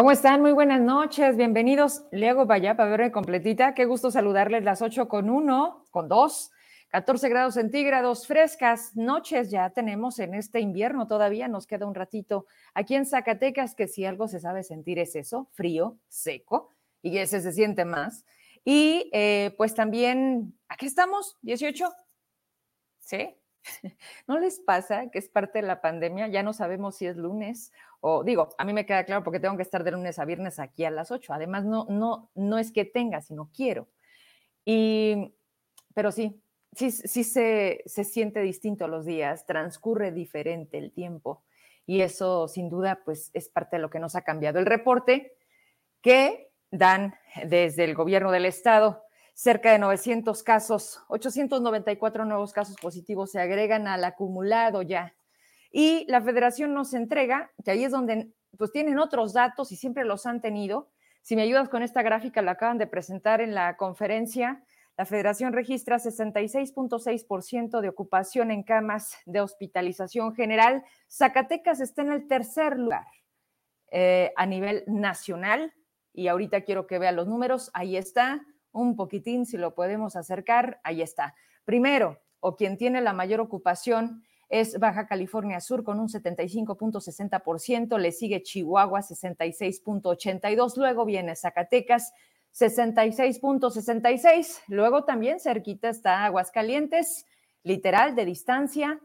¿Cómo están? Muy buenas noches, bienvenidos. Le hago para para ver completita. Qué gusto saludarles las 8 con 1, con 2, 14 grados centígrados, frescas noches ya tenemos en este invierno todavía, nos queda un ratito aquí en Zacatecas, que si algo se sabe sentir es eso, frío, seco, y ese se siente más. Y eh, pues también, aquí estamos, 18, ¿sí? ¿No les pasa que es parte de la pandemia? Ya no sabemos si es lunes o digo, a mí me queda claro porque tengo que estar de lunes a viernes aquí a las 8. Además, no, no, no es que tenga, sino quiero. Y, pero sí, sí, sí se, se siente distinto los días, transcurre diferente el tiempo. Y eso, sin duda, pues es parte de lo que nos ha cambiado. El reporte que dan desde el gobierno del estado cerca de 900 casos, 894 nuevos casos positivos se agregan al acumulado ya. Y la federación nos entrega, que ahí es donde pues tienen otros datos y siempre los han tenido. Si me ayudas con esta gráfica, la acaban de presentar en la conferencia. La federación registra 66.6% de ocupación en camas de hospitalización general. Zacatecas está en el tercer lugar eh, a nivel nacional. Y ahorita quiero que vean los números. Ahí está un poquitín, si lo podemos acercar, ahí está. Primero, o quien tiene la mayor ocupación es Baja California Sur con un 75.60%, le sigue Chihuahua 66.82%, luego viene Zacatecas 66.66%, luego también cerquita está Aguascalientes, literal de distancia,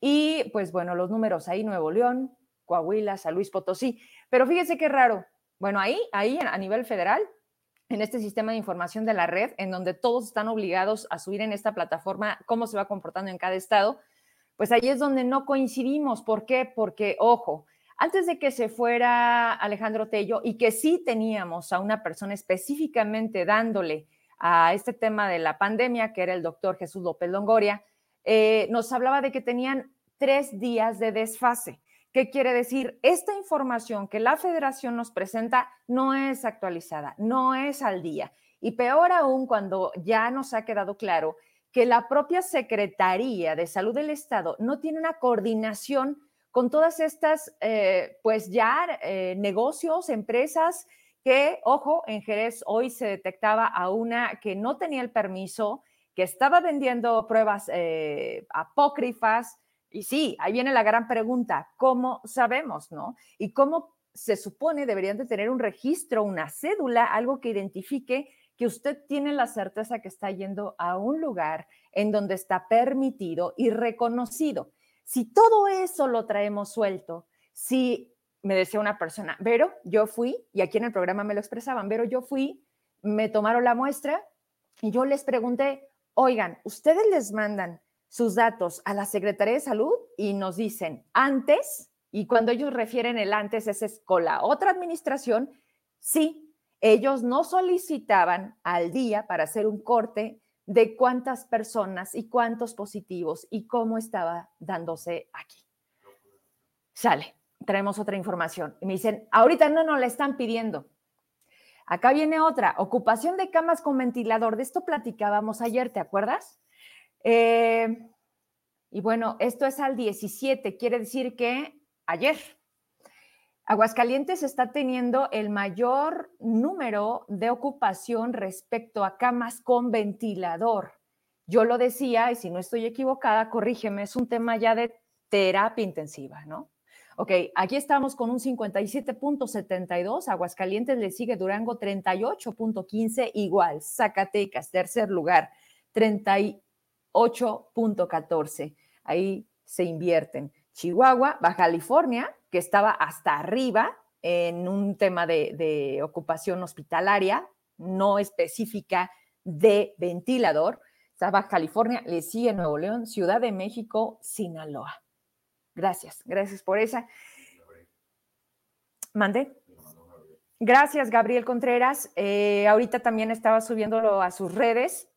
y pues bueno, los números ahí, Nuevo León, Coahuila, San Luis Potosí, pero fíjese qué raro, bueno, ahí, ahí a nivel federal, en este sistema de información de la red, en donde todos están obligados a subir en esta plataforma cómo se va comportando en cada estado, pues ahí es donde no coincidimos. ¿Por qué? Porque, ojo, antes de que se fuera Alejandro Tello y que sí teníamos a una persona específicamente dándole a este tema de la pandemia, que era el doctor Jesús López Longoria, eh, nos hablaba de que tenían tres días de desfase. ¿Qué quiere decir? Esta información que la federación nos presenta no es actualizada, no es al día. Y peor aún cuando ya nos ha quedado claro que la propia Secretaría de Salud del Estado no tiene una coordinación con todas estas, eh, pues ya eh, negocios, empresas que, ojo, en Jerez hoy se detectaba a una que no tenía el permiso, que estaba vendiendo pruebas eh, apócrifas, y sí, ahí viene la gran pregunta, ¿cómo sabemos, no? Y cómo se supone deberían de tener un registro, una cédula, algo que identifique que usted tiene la certeza que está yendo a un lugar en donde está permitido y reconocido. Si todo eso lo traemos suelto, si me decía una persona, Vero, yo fui, y aquí en el programa me lo expresaban, Vero, yo fui, me tomaron la muestra y yo les pregunté, oigan, ustedes les mandan sus datos a la Secretaría de Salud y nos dicen antes, y cuando ellos refieren el antes, ese es con la otra administración, sí, ellos no solicitaban al día para hacer un corte de cuántas personas y cuántos positivos y cómo estaba dándose aquí. Sale, traemos otra información. Y me dicen, ahorita no nos la están pidiendo. Acá viene otra, ocupación de camas con ventilador. De esto platicábamos ayer, ¿te acuerdas? Eh, y bueno, esto es al 17, quiere decir que ayer Aguascalientes está teniendo el mayor número de ocupación respecto a camas con ventilador. Yo lo decía, y si no estoy equivocada, corrígeme, es un tema ya de terapia intensiva, ¿no? Ok, aquí estamos con un 57.72, Aguascalientes le sigue Durango 38.15, igual, Zacatecas, tercer lugar, 38 8.14. Ahí se invierten. Chihuahua, Baja California, que estaba hasta arriba en un tema de, ocupación hospitalaria, no específica de ventilador. Está Baja California, le sigue Nuevo León, Ciudad de México, Sinaloa. Gracias, gracias por esa. Mande. Gracias, Gabriel Contreras. Eh, ahorita también estaba subiéndolo a sus redes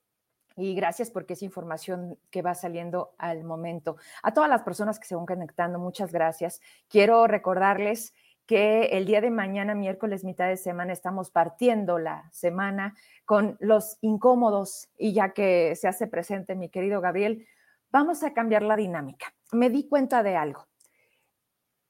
y gracias porque es información que va saliendo al momento. A todas las personas que se van conectando, muchas gracias. Quiero recordarles que el día de mañana, miércoles, mitad de semana, estamos partiendo la semana con los incómodos y ya que se hace presente mi querido Gabriel, vamos a cambiar la dinámica. Me di cuenta de algo.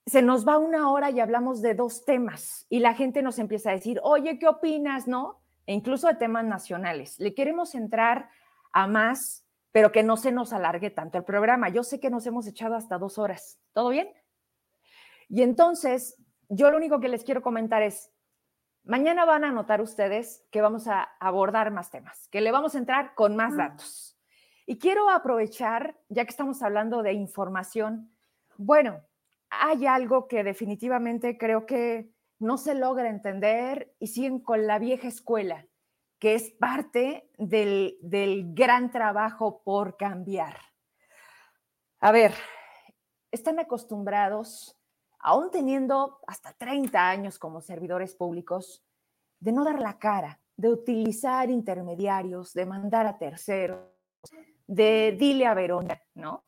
se nos va una hora y hablamos de dos temas y la gente nos empieza a decir, oye, ¿qué opinas? ¿No? E incluso de temas nacionales. Le queremos entrar a más, pero que no se nos alargue tanto el programa. Yo sé que nos hemos echado hasta dos horas. ¿Todo bien? Y entonces, yo lo único que les quiero comentar es, mañana van a notar ustedes que vamos a abordar más temas, que le vamos a entrar con más datos. Y quiero aprovechar, ya que estamos hablando de información, bueno, hay algo que definitivamente creo que no se logra entender y siguen con la vieja escuela, que es parte del, gran trabajo por cambiar. A ver, están acostumbrados, aún teniendo hasta 30 años como servidores públicos, de no dar la cara, de utilizar intermediarios, de mandar a terceros, de dile a Verona, ¿no?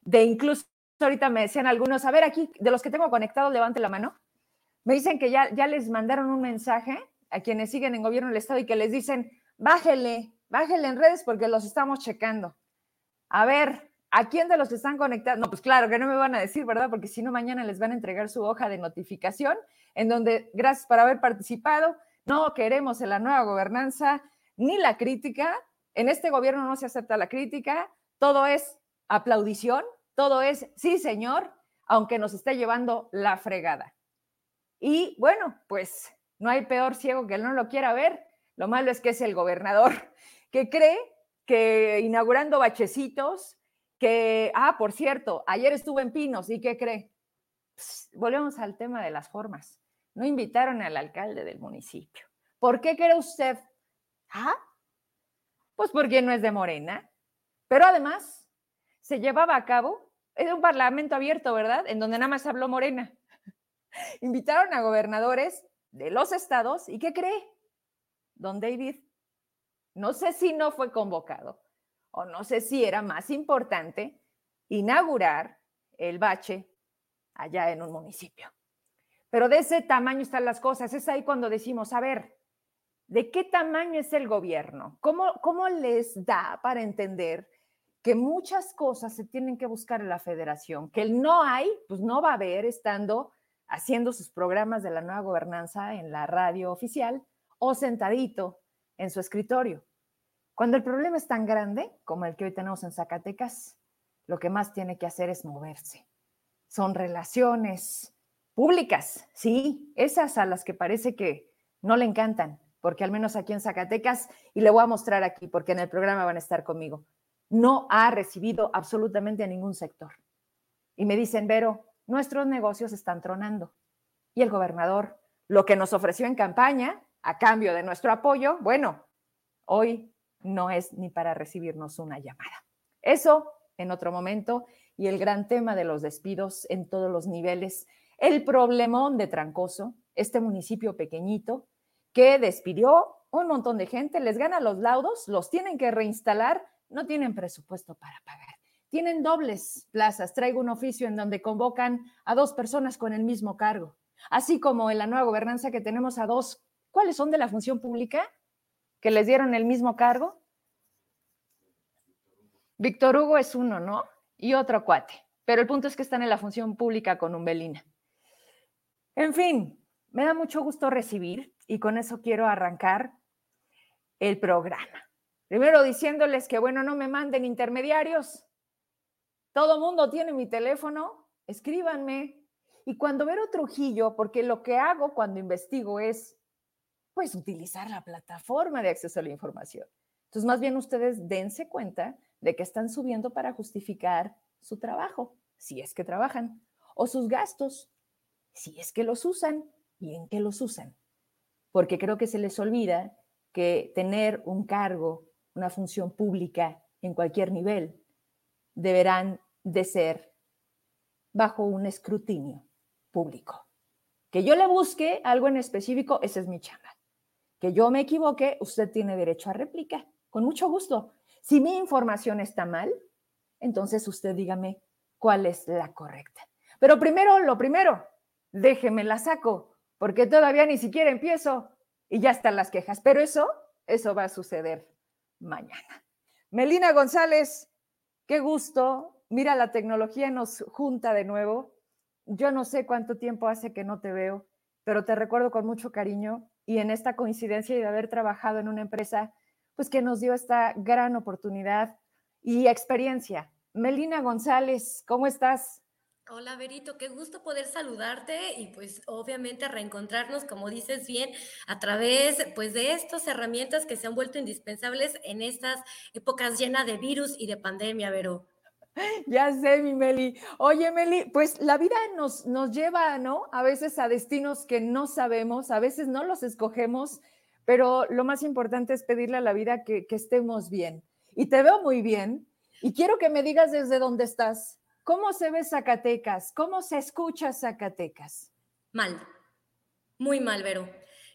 De incluso ahorita me decían algunos, a ver aquí, de los que tengo conectados, levante la mano. Me dicen que ya, ya les mandaron un mensaje a quienes siguen en gobierno del Estado y que les dicen, bájele, bájele en redes porque los estamos checando. A ver, ¿a quién de los que están conectados? No, pues claro que no me van a decir, ¿verdad? Porque si no, mañana les van a entregar su hoja de notificación en donde, gracias por haber participado, no queremos en la nueva gobernanza ni la crítica. En este gobierno no se acepta la crítica, todo es aplaudición, todo es, sí, señor, aunque nos esté llevando la fregada. Y bueno, pues no hay peor ciego que no lo quiera ver. Lo malo es que es el gobernador que cree que inaugurando bachecitos, que, ah, por cierto, ayer estuve en Pinos y ¿qué cree? volvemos al tema de las formas. No invitaron al alcalde del municipio. ¿Por qué cree usted? Ah, pues porque no es de Morena. Pero además, se llevaba a cabo, era un parlamento abierto, ¿verdad? En donde nada más habló Morena. Invitaron a gobernadores de los estados y ¿qué cree? Don David, no sé si no fue convocado o no sé si era más importante inaugurar el bache allá en un municipio. Pero de ese tamaño están las cosas. Es ahí cuando decimos, a ver, ¿de qué tamaño es el gobierno? ¿Cómo, cómo les da para entender que muchas cosas se tienen que buscar en la federación, que el no hay, pues no va a haber estando haciendo sus programas de la nueva gobernanza en la radio oficial o sentadito en su escritorio. Cuando el problema es tan grande como el que hoy tenemos en Zacatecas, lo que más tiene que hacer es moverse. Son relaciones públicas, sí, esas a las que parece que no le encantan, porque al menos aquí en Zacatecas, y le voy a mostrar aquí, porque en el programa van a estar conmigo, no ha recibido absolutamente a ningún sector. Y me dicen, Vero, nuestros negocios están tronando. Y el gobernador, lo que nos ofreció en campaña, a cambio de nuestro apoyo, bueno, hoy no es ni para recibirnos una llamada. Eso en otro momento y el gran tema de los despidos en todos los niveles, el problemón de Trancoso, este municipio pequeñito que despidió un montón de gente, les gana los laudos, los tienen que reinstalar no tienen presupuesto para pagar. Tienen dobles plazas. Traigo un oficio en donde convocan a dos personas con el mismo cargo, así como en la nueva gobernanza que tenemos a dos. ¿Cuáles son de la función pública que les dieron el mismo cargo? Víctor Hugo es uno, ¿no? Y otro cuate. Pero el punto es que están en la función pública con Umbelina. En fin, me da mucho gusto recibir y con eso quiero arrancar el programa. Primero diciéndoles que, bueno, no me manden intermediarios. Todo mundo tiene mi teléfono, escríbanme. Y cuando Vero Trujillo, porque lo que hago cuando investigo es, pues, utilizar la plataforma de acceso a la información. Entonces, más bien ustedes dense cuenta de que están subiendo para justificar su trabajo, si es que trabajan, o sus gastos, si es que los usan y en qué los usan. Porque creo que se les olvida que tener un cargo una función pública en cualquier nivel, deberán de ser bajo un escrutinio público. Que yo le busque algo en específico, esa es mi chamba. Que yo me equivoque, usted tiene derecho a réplica, con mucho gusto. Si mi información está mal, entonces usted dígame cuál es la correcta. Pero primero, lo primero, déjeme la saco, porque todavía ni siquiera empiezo y ya están las quejas. Pero eso, eso va a suceder mañana. Melina González, qué gusto. Mira, la tecnología nos junta de nuevo yo no sé cuánto tiempo hace que no te veo, pero te recuerdo con mucho cariño y en esta coincidencia de haber trabajado en una empresa, pues que nos dio esta gran oportunidad y experiencia. Melina González, ¿cómo estás? Hola, Berito, qué gusto poder saludarte y pues obviamente reencontrarnos, como dices bien, a través pues de estas herramientas que se han vuelto indispensables en estas épocas llenas de virus y de pandemia, Vero. Ya sé, mi Meli. Oye, Meli, pues la vida nos, nos lleva, ¿no? A veces a destinos que no sabemos, a veces no los escogemos, pero lo más importante es pedirle a la vida que, que estemos bien. Y te veo muy bien y quiero que me digas desde dónde estás. ¿Cómo se ve Zacatecas? ¿Cómo se escucha Zacatecas? Mal, muy mal, Vero.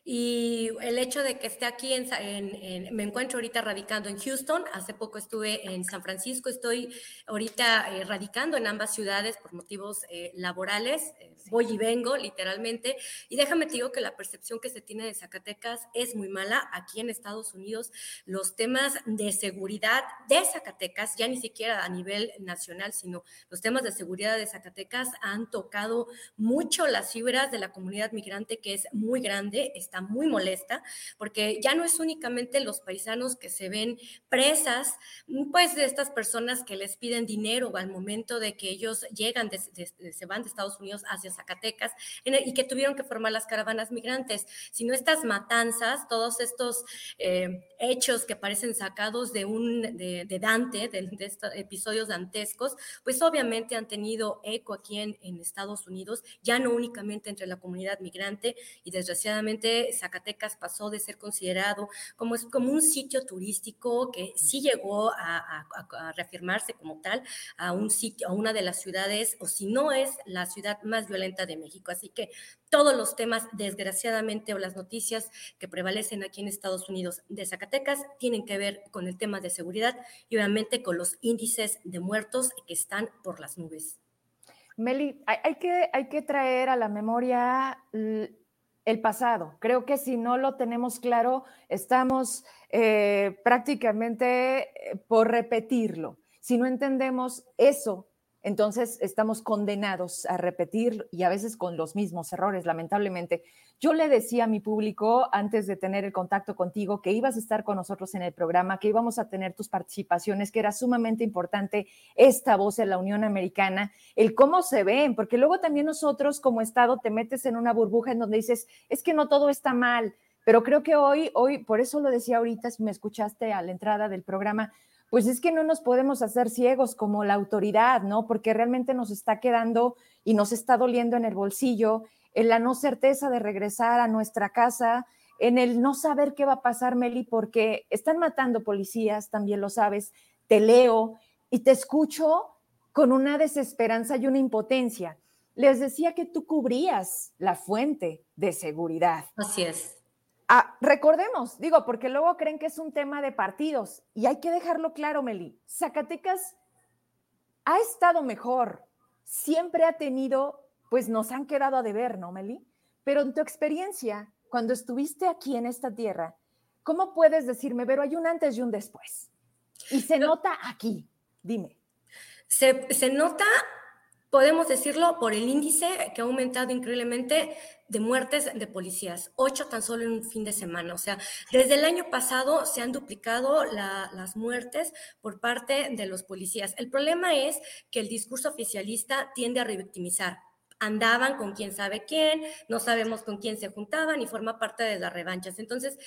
Y el hecho de que esté aquí, en, me encuentro ahorita radicando en Houston, hace poco estuve en San Francisco, estoy ahorita eh, radicando en ambas ciudades por motivos eh, laborales, eh, voy y vengo literalmente, y déjame te digo que la percepción que se tiene de Zacatecas es muy mala. Aquí en Estados Unidos los temas de seguridad de Zacatecas, ya ni siquiera a nivel nacional, sino los temas de seguridad de Zacatecas han tocado mucho las fibras de la comunidad migrante que es muy grande, está muy molesta porque ya no es únicamente los paisanos que se ven presas, mm, pues de estas personas que les piden dinero al momento de que ellos llegan, se van de Estados Unidos hacia Zacatecas y que tuvieron que formar las caravanas migrantes, sino estas matanzas, todos estos eh, hechos que parecen sacados de, un, de, Dante, de, estos episodios dantescos, pues obviamente han tenido eco aquí en, en Estados Unidos, ya no únicamente entre la comunidad migrante y desgraciadamente Zacatecas pasó de ser considerado como, como un sitio turístico que sí llegó a, reafirmarse como tal a un sitio, a una de las ciudades, o si no es la ciudad más violenta de México. Así que todos los temas, desgraciadamente, o las noticias que prevalecen aquí en Estados Unidos de Zacatecas tienen que ver con el tema de seguridad y obviamente con los índices de muertos que están por las nubes. Meli, hay, que, hay que traer a la memoria el pasado. Creo que si no lo tenemos claro, estamos eh, prácticamente eh, por repetirlo. Si no entendemos eso entonces estamos condenados a repetir y a veces con los mismos errores, lamentablemente. Yo le decía a mi público antes de tener el contacto contigo que ibas a estar con nosotros en el programa, que íbamos a tener tus participaciones, que era sumamente importante esta voz en la Unión Americana, el cómo se ven, porque luego también nosotros como Estado te metes en una burbuja en donde dices, es que no todo está mal, pero creo que hoy, hoy, por eso lo decía ahorita, si me escuchaste a la entrada del programa, pues es que no nos podemos hacer ciegos como la autoridad, ¿no? Porque realmente nos está quedando y nos está doliendo en el bolsillo, en la no certeza de regresar a nuestra casa, en el no saber qué va a pasar, Meli, porque están matando policías, también lo sabes, te leo y te escucho con una desesperanza y una impotencia. Les decía que tú cubrías la fuente de seguridad. Así es. Ah, recordemos, digo, porque luego creen que es un tema de partidos y hay que dejarlo claro, Meli. Zacatecas ha estado mejor, siempre ha tenido, pues nos han quedado a deber, ¿no, Meli? Pero en tu experiencia, cuando estuviste aquí en esta tierra, ¿cómo puedes decirme, pero hay un antes y un después? Y se nota aquí, dime. Se, se nota podemos decirlo por el índice que ha aumentado increíblemente de muertes de policías, ocho tan solo en un fin de semana. O sea, desde el año pasado se han duplicado las muertes por parte de los policías. El problema es que el discurso oficialista tiende a revictimizar. Andaban con quién sabe quién, no sabemos con quién se juntaban y forma parte de las revanchas. Entonces,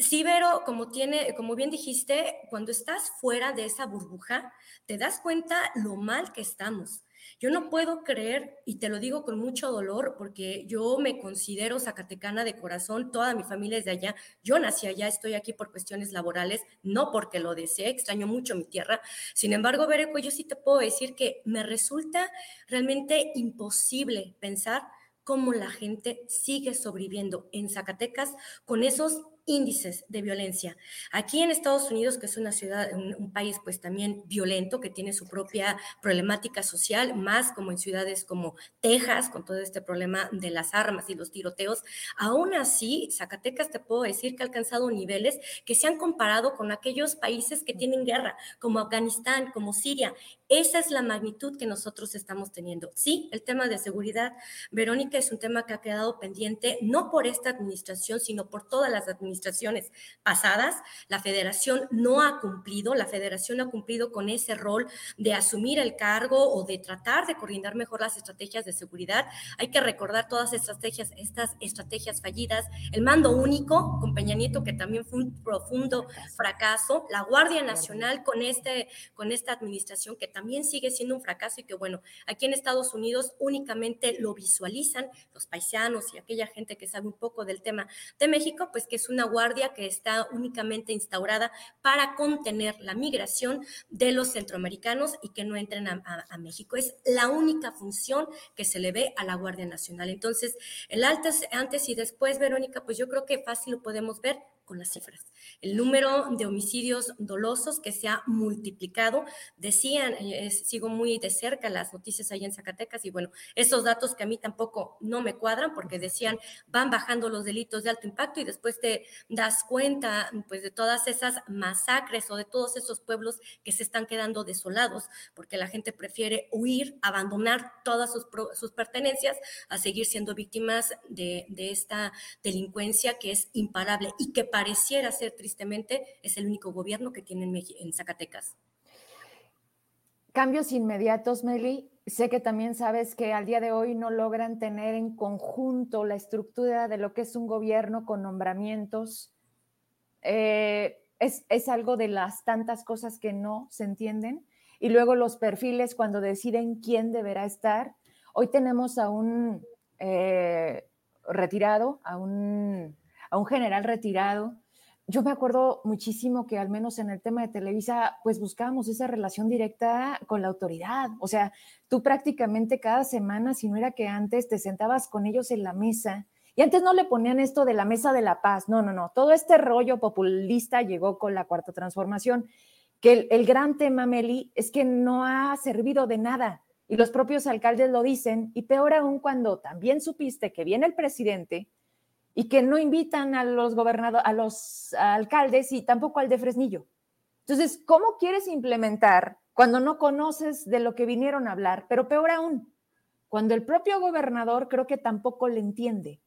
Sí, Vero, como tiene, como bien dijiste, cuando estás fuera de esa burbuja, te das cuenta lo mal que estamos. Yo no puedo creer, y te lo digo con mucho dolor, porque yo me considero zacatecana de corazón, toda mi familia es de allá, yo nací allá, estoy aquí por cuestiones laborales, no porque lo desee, extraño mucho mi tierra. Sin embargo, Bereco, yo sí te puedo decir que me resulta realmente imposible pensar cómo la gente sigue sobreviviendo en Zacatecas con esos índices de violencia. Aquí en Estados Unidos, que es una ciudad, un, país pues también violento, que tiene su propia problemática social, más como en ciudades como Texas, con todo este problema de las armas y los tiroteos, aún así, Zacatecas te puedo decir que ha alcanzado niveles que se han comparado con aquellos países que tienen guerra, como Afganistán, como Siria, Esa es la magnitud que nosotros estamos teniendo. Sí, el tema de seguridad, Verónica, es un tema que ha quedado pendiente no por esta administración, sino por todas las administraciones pasadas. La federación no ha cumplido, la federación ha cumplido con ese rol de asumir el cargo o de tratar de coordinar mejor las estrategias de seguridad. Hay que recordar todas estas estrategias, estas estrategias fallidas, el mando único con Peña Nieto, que también fue un profundo fracaso, la Guardia Nacional con, este, con esta administración, que también sigue siendo un fracaso y que, bueno, aquí en Estados Unidos únicamente lo visualizan los paisanos y aquella gente que sabe un poco del tema de México, pues que es una guardia que está únicamente instaurada para contener la migración de los centroamericanos y que no entren a, a México. Es la única función que se le ve a la Guardia Nacional. Entonces, el antes, antes y después, Verónica, pues yo creo que fácil lo podemos ver con las cifras. El número de homicidios dolosos que se ha multiplicado, decían, eh, sigo muy de cerca las noticias ahí en Zacatecas y bueno, esos datos que a mí tampoco no me cuadran porque decían van bajando los delitos de alto impacto y después te das cuenta pues de todas esas masacres o de todos esos pueblos que se están quedando desolados porque la gente prefiere huir, abandonar todas sus, sus pertenencias a seguir siendo víctimas de, de esta delincuencia que es imparable y que pareciera ser tristemente es el único gobierno que tiene en, Zacatecas. Cambios inmediatos, Meli. Sé que también sabes que al día de hoy no logran tener en conjunto la estructura de lo que es un gobierno con nombramientos. Eh, es, es, algo de las tantas cosas que no se entienden. Y luego los perfiles cuando deciden quién deberá estar. Hoy tenemos a un eh, retirado, a un a un general retirado. Yo me acuerdo muchísimo que al menos en el tema de Televisa, pues buscábamos esa relación directa con la autoridad. O sea, tú prácticamente cada semana, si no era que antes, te sentabas con ellos en la mesa. Y antes no le ponían esto de la mesa de la paz. No, no, no. Todo este rollo populista llegó con la cuarta transformación. Que el, el gran tema, Meli, es que no ha servido de nada. Y los propios alcaldes lo dicen. Y peor aún cuando también supiste que viene el presidente y que no invitan a los gobernadores, a los alcaldes y tampoco al de Fresnillo. Entonces, ¿cómo quieres implementar cuando no conoces de lo que vinieron a hablar? Pero peor aún, cuando el propio gobernador creo que tampoco le entiende.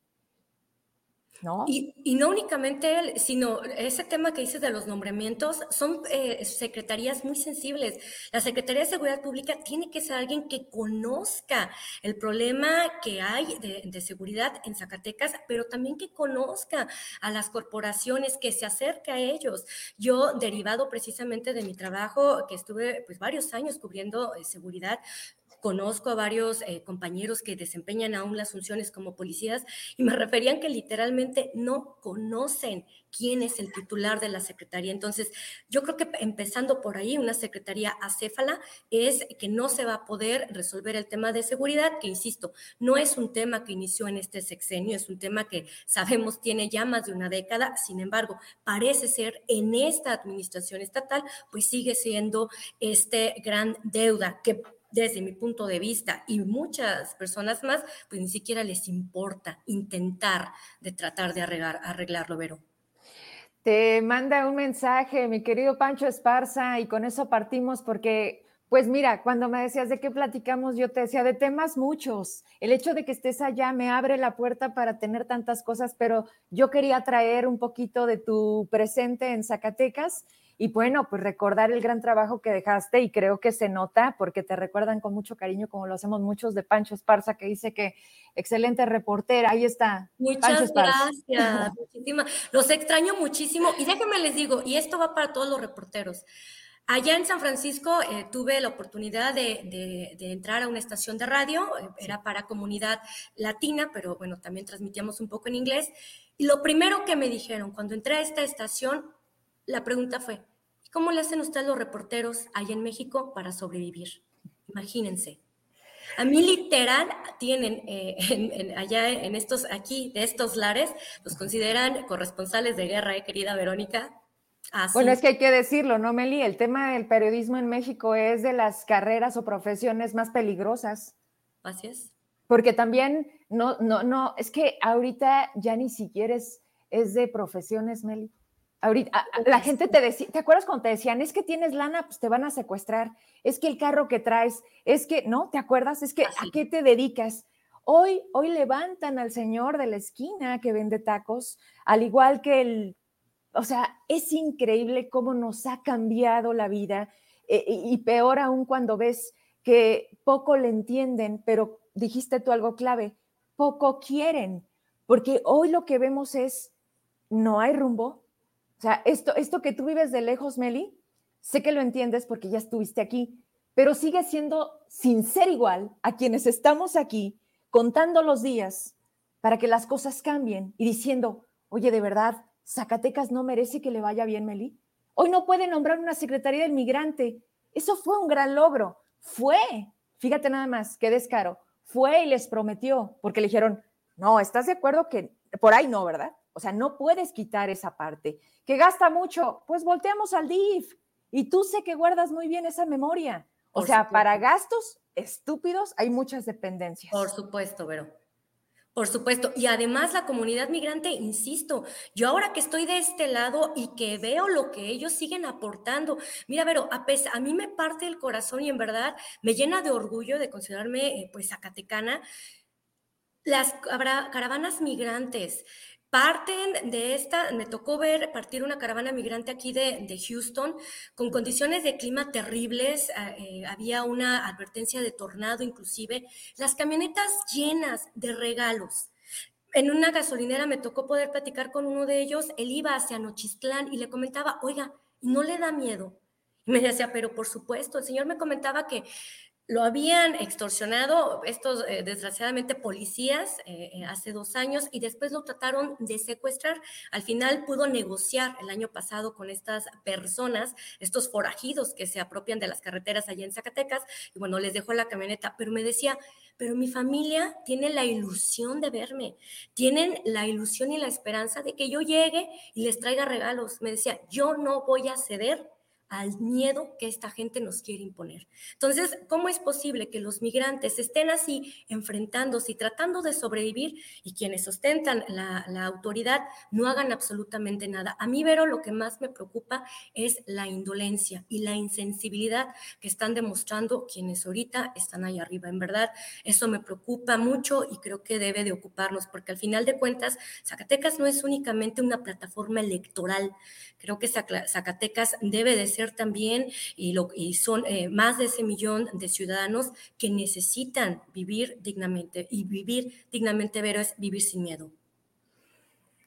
Y, no únicamente él, sino ese tema que dices de los nombramientos, son eh, secretarías muy sensibles. La Secretaría de Seguridad Pública tiene que ser alguien que conozca el problema que hay de, de, seguridad en Zacatecas, pero también que conozca a las corporaciones, que se acerque a ellos. Yo, derivado precisamente de mi trabajo, que estuve pues varios años cubriendo eh, seguridad, conozco a varios eh, compañeros que desempeñan aún las funciones como policías y me referían que literalmente no conocen quién es el titular de la secretaría. Entonces, yo creo que empezando por ahí, una secretaría acéfala es que no se va a poder resolver el tema de seguridad, que insisto, no es un tema que inició en este sexenio, es un tema que sabemos tiene ya más de una década, sin embargo, parece ser en esta administración estatal, pues sigue siendo este gran deuda que desde mi punto de vista y muchas personas más, pues ni siquiera les importa intentar de tratar de arreglar, arreglarlo, Vero. Te manda un mensaje, mi querido Pancho Esparza, y con eso partimos porque, pues mira, cuando me decías de qué platicamos, yo te decía de temas muchos. El hecho de que estés allá me abre la puerta para tener tantas cosas, pero yo quería traer un poquito de tu presente en Zacatecas y bueno, pues recordar el gran trabajo que dejaste y creo que se nota porque te recuerdan con mucho cariño, como lo hacemos muchos de Pancho Esparza, que dice que excelente reportera. Ahí está. Muchas gracias. Los extraño muchísimo y déjenme les digo, y esto va para todos los reporteros. Allá en San Francisco eh, tuve la oportunidad de, entrar a una estación de radio, eh, era para comunidad latina, pero bueno, también transmitíamos un poco en inglés. Y lo primero que me dijeron cuando entré a esta estación, la pregunta fue, ¿Cómo le hacen ustedes los reporteros allá en México para sobrevivir? Imagínense. A mí literal tienen eh, allá en estos, aquí, de estos lares, los consideran corresponsales de guerra, ¿eh, querida Verónica. Bueno, es que hay que decirlo, ¿no, Meli? El tema del periodismo en México es de las carreras o profesiones más peligrosas. Así es. Porque también, no, no, no, es que ahorita ya ni siquiera es, es de profesiones, Meli Ahorita, la gente te decía, ¿te acuerdas cuando te decían, es que tienes lana, pues te van a secuestrar, es que el carro que traes, es que, ¿no? ¿Te acuerdas? Es que, ¿a qué te dedicas? Hoy, hoy levantan al señor de la esquina que vende tacos, al igual que el, o sea, es increíble cómo nos ha cambiado la vida eh, y peor aún cuando ves que poco le entienden, pero dijiste tú algo clave, poco quieren, porque hoy lo que vemos es, no hay rumbo. O sea, esto, esto que tú vives de lejos, Meli, sé que lo entiendes porque ya estuviste aquí, pero sigue siendo sin ser igual a quienes estamos aquí contando los días para que las cosas cambien y diciendo, oye, de verdad, Zacatecas no merece que le vaya bien, Meli. Hoy no puede nombrar una secretaría del migrante. Eso fue un gran logro. Fue, fíjate nada más, qué descaro. Fue y les prometió, porque le dijeron, no, ¿estás de acuerdo que por ahí no, verdad? O sea, no puedes quitar esa parte. Que gasta mucho, pues volteamos al DIF. Y tú sé que guardas muy bien esa memoria. O sea, para gastos estúpidos hay muchas dependencias. Por supuesto, Vero. Por supuesto, y además la comunidad migrante, insisto, yo ahora que estoy de este lado y que veo lo que ellos siguen aportando, mira, Vero, a, a mí me parte el corazón y en verdad me llena de orgullo de considerarme eh, pues zacatecana, las caravanas migrantes, Parten de esta, me tocó ver partir una caravana migrante aquí de, Houston con condiciones de clima terribles, ah, eh, había una advertencia de tornado inclusive, las camionetas llenas de regalos. En una gasolinera me tocó poder platicar con uno de ellos, él iba hacia Nochistlán y le comentaba, oiga, ¿no le da miedo? Y me decía, pero por supuesto, el señor me comentaba que lo habían extorsionado estos, eh, desgraciadamente, policías eh, eh, hace dos años y después lo trataron de secuestrar. Al final pudo negociar el año pasado con estas personas, estos forajidos que se apropian de las carreteras allá en Zacatecas, y bueno, les dejó la camioneta, pero me decía, pero mi familia tiene la ilusión de verme, tienen la ilusión y la esperanza de que yo llegue y les traiga regalos. Me decía, yo no voy a ceder al miedo que esta gente nos quiere imponer. Entonces, ¿cómo es posible que los migrantes estén así enfrentándose y tratando de sobrevivir y quienes ostentan la, autoridad no hagan absolutamente nada? A mí, Vero, lo que más me preocupa es la indolencia y la insensibilidad que están demostrando quienes ahorita están ahí arriba. En verdad, eso me preocupa mucho y creo que debe de ocuparnos, porque al final de cuentas, Zacatecas no es únicamente una plataforma electoral. Creo que Zacatecas debe de ser también, y, lo, y son eh, más de ese millón de ciudadanos que necesitan vivir dignamente. Y vivir dignamente, Vero, es vivir sin miedo.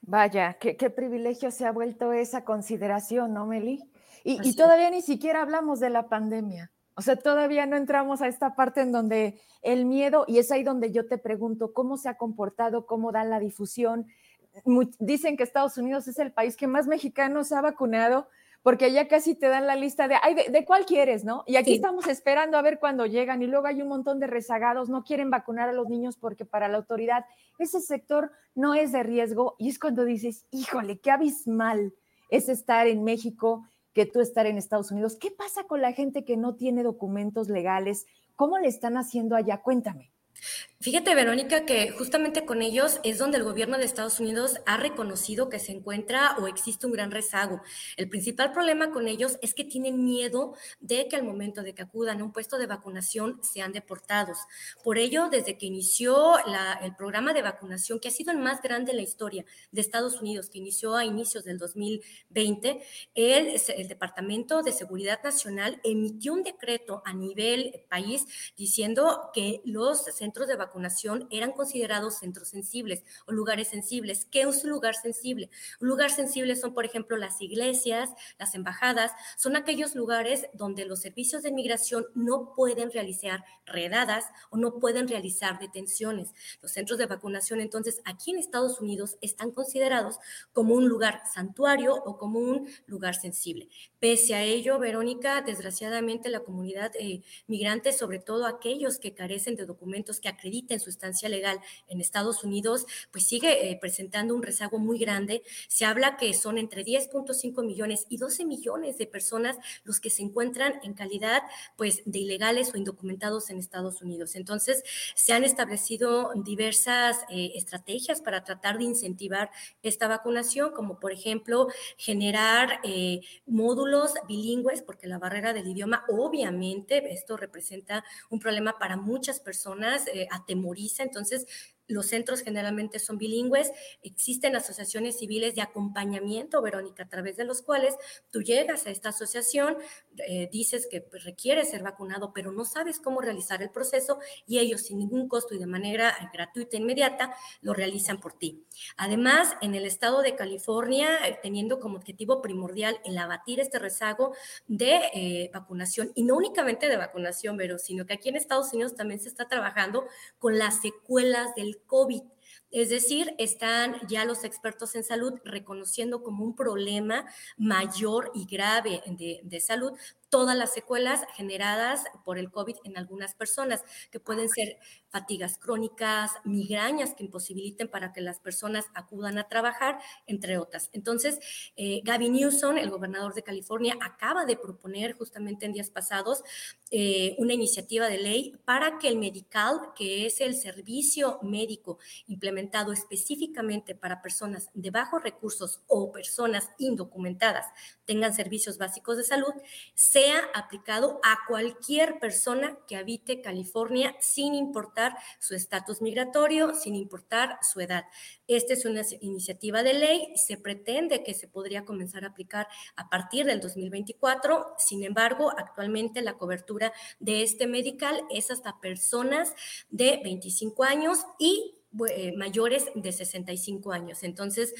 Vaya, qué, privilegio se ha vuelto esa consideración, ¿no, Meli? Y, y, todavía ni siquiera hablamos de la pandemia. O sea, todavía no entramos a esta parte en donde el miedo, y es ahí donde yo te pregunto, ¿cómo se ha comportado, cómo da la difusión? Dicen que Estados Unidos es el país que más mexicanos ha vacunado, porque ya casi te dan la lista de, ay, de, cuál quieres, ¿no? Y aquí estamos esperando a ver cuándo llegan y luego hay un montón de rezagados, no quieren vacunar a los niños porque para la autoridad ese sector no es de riesgo y es cuando dices, híjole, qué abismal es estar en México que tú estar en Estados Unidos. ¿Qué pasa con la gente que no tiene documentos legales? ¿Cómo le están haciendo allá? Cuéntame. Fíjate, Verónica, que justamente con ellos es donde el gobierno de Estados Unidos ha reconocido que se encuentra o existe un gran rezago. El principal problema con ellos es que tienen miedo de que al momento de que acudan a un puesto de vacunación sean deportados. Por ello, desde que inició el programa de vacunación, que ha sido el más grande en la historia de Estados Unidos, que inició a inicios del 2020, el, el Departamento de Seguridad Nacional emitió un decreto a nivel país diciendo que los centros de vacunación eran considerados centros sensibles o lugares sensibles. ¿Qué es un lugar sensible? Un lugar sensible son, por ejemplo, las iglesias, las embajadas, son aquellos lugares donde los servicios de migración no pueden realizar redadas o no pueden realizar detenciones. Los centros de vacunación, entonces, aquí en Estados Unidos están considerados como un lugar santuario o como un lugar sensible. Pese a ello, Verónica, desgraciadamente la comunidad eh, migrante, sobre todo aquellos que carecen de documentos que acreditan en su estancia legal en Estados Unidos, pues sigue eh, presentando un rezago muy grande. Se habla que son entre 10.5 millones y 12 millones de personas los que se encuentran en calidad pues de ilegales o indocumentados en Estados Unidos. Entonces, se han establecido diversas eh, estrategias para tratar de incentivar esta vacunación, como por ejemplo generar eh, módulos bilingües, porque la barrera del idioma obviamente esto representa un problema para muchas personas, eh, atemoriza, entonces los centros generalmente son bilingües, existen asociaciones civiles de acompañamiento, Verónica, a través de los cuales tú llegas a esta asociación, eh, dices que pues, ser vacunado, pero no sabes cómo realizar el proceso y ellos sin ningún costo y de manera gratuita e inmediata lo realizan por ti. Además, en el estado de California, eh, teniendo como objetivo primordial el abatir este rezago de eh, vacunación, y no únicamente de vacunación, pero sino que aquí en Estados Unidos también se está trabajando con las secuelas del COVID. Es decir, están ya los expertos en salud reconociendo como un problema mayor y grave de, de salud todas las secuelas generadas por el COVID en algunas personas, que pueden ser fatigas crónicas, migrañas que imposibiliten para que las personas acudan a trabajar, entre otras. Entonces, eh, Gavin Newsom, el gobernador de California, acaba de proponer justamente en días pasados eh, una iniciativa de ley para que el medical, que es el servicio médico implementado específicamente para personas de bajos recursos o personas indocumentadas, tengan servicios básicos de salud, sea aplicado a cualquier persona que habite California sin importar su estatus migratorio, sin importar su edad. Esta es una iniciativa de ley, se pretende que se podría comenzar a aplicar a partir del 2024, sin embargo, actualmente la cobertura de este medical es hasta personas de 25 años y eh, mayores de 65 años. Entonces,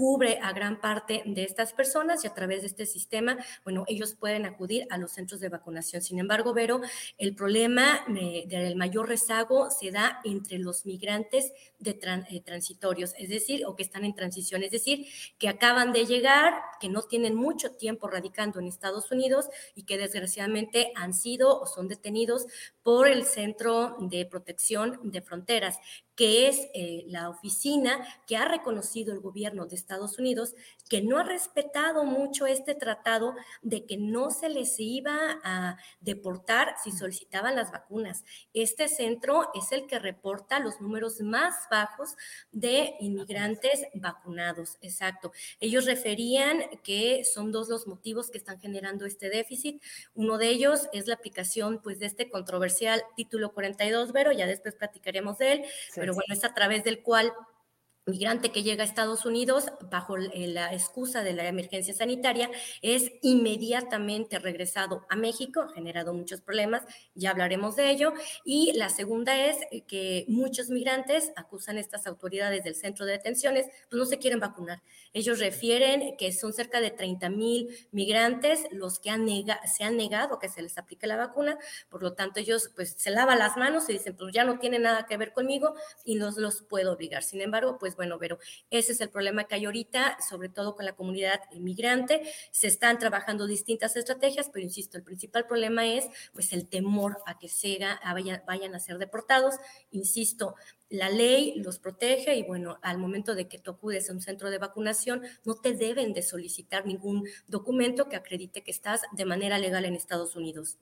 cubre a gran parte de estas personas y a través de este sistema, bueno, ellos pueden acudir a los centros de vacunación. Sin embargo, Vero, el problema del mayor rezago se da entre los migrantes de eh, transitorios, es decir, o que están en transición, es decir, que acaban de llegar, que no tienen mucho tiempo radicando en Estados Unidos y que desgraciadamente han sido o son detenidos por el Centro de Protección de Fronteras, que es eh, la oficina que ha reconocido el gobierno de Estados Unidos, que no ha respetado mucho este tratado de que no se les iba a deportar si solicitaban las vacunas. Este centro es el que reporta los números más bajos de inmigrantes vacunados. Exacto. Ellos referían que son dos los motivos que están generando este déficit. Uno de ellos es la aplicación pues de este controversial título 42, Vero, ya después platicaremos de él, pero bueno, es. a través del cual migrante que llega a Estados Unidos bajo la excusa de la emergencia sanitaria es inmediatamente regresado a México, ha generado muchos problemas, ya hablaremos de ello. Y la segunda es que muchos migrantes acusan a estas autoridades del centro de detenciones, pues no se quieren vacunar. Ellos refieren que son cerca de 30 mil migrantes los que han se han negado que se les aplique la vacuna, por lo tanto ellos pues se lavan las manos y dicen, pues ya no tiene nada que ver conmigo y no los puedo obligar. Sin embargo, pues bueno, pero ese es el problema que hay ahorita, sobre todo con la comunidad inmigrante. Se están trabajando distintas estrategias, pero insisto, el principal problema es pues el temor a que Sega vayan, vayan a ser deportados. Insisto, la ley los protege y bueno, al momento de que tú acudes a un centro de vacunación, no te deben de solicitar ningún documento que acredite que estás de manera legal en Estados Unidos.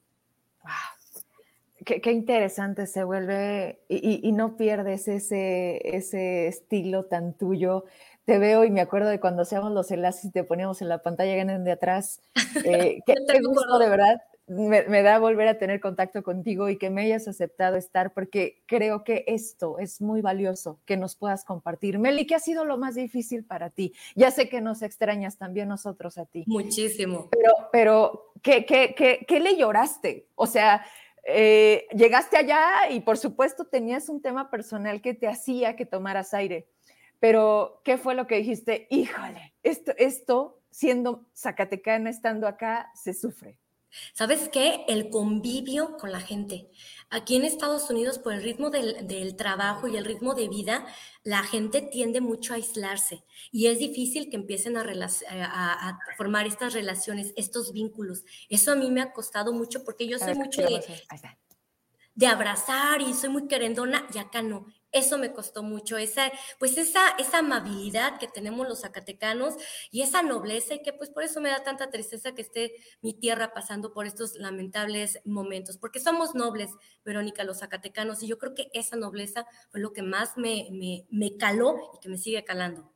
Qué, interesante se vuelve y, no pierdes ese, ese estilo tan tuyo. Te veo y me acuerdo de cuando hacíamos los enlaces y te poníamos en la pantalla grande de atrás. Eh, qué, gusto, de verdad. Me, da volver a tener contacto contigo y que me hayas aceptado estar, porque creo que esto es muy valioso que nos puedas compartir. Meli, ¿qué ha sido lo más difícil para ti? Ya sé que nos extrañas también nosotros a ti. Muchísimo. Pero, pero ¿qué, qué, qué, qué le lloraste? O sea, eh, llegaste allá y por supuesto tenías un tema personal que te hacía que tomaras aire, pero ¿qué fue lo que dijiste? Híjole, esto, esto siendo zacatecana, estando acá, se sufre. ¿Sabes qué? El convivio con la gente. Aquí en Estados Unidos, por el ritmo del, trabajo y el ritmo de vida, la gente tiende mucho a aislarse y es difícil que empiecen a, a, formar estas relaciones, estos vínculos. Eso a mí me ha costado mucho porque yo soy mucho de de abrazar y soy muy querendona y acá no. Eso me costó mucho, esa, pues esa, esa amabilidad que tenemos los zacatecanos y esa nobleza y que pues por eso me da tanta tristeza que esté mi tierra pasando por estos lamentables momentos, porque somos nobles, Verónica, los zacatecanos, y yo creo que esa nobleza fue lo que más me, me, caló y que me sigue calando.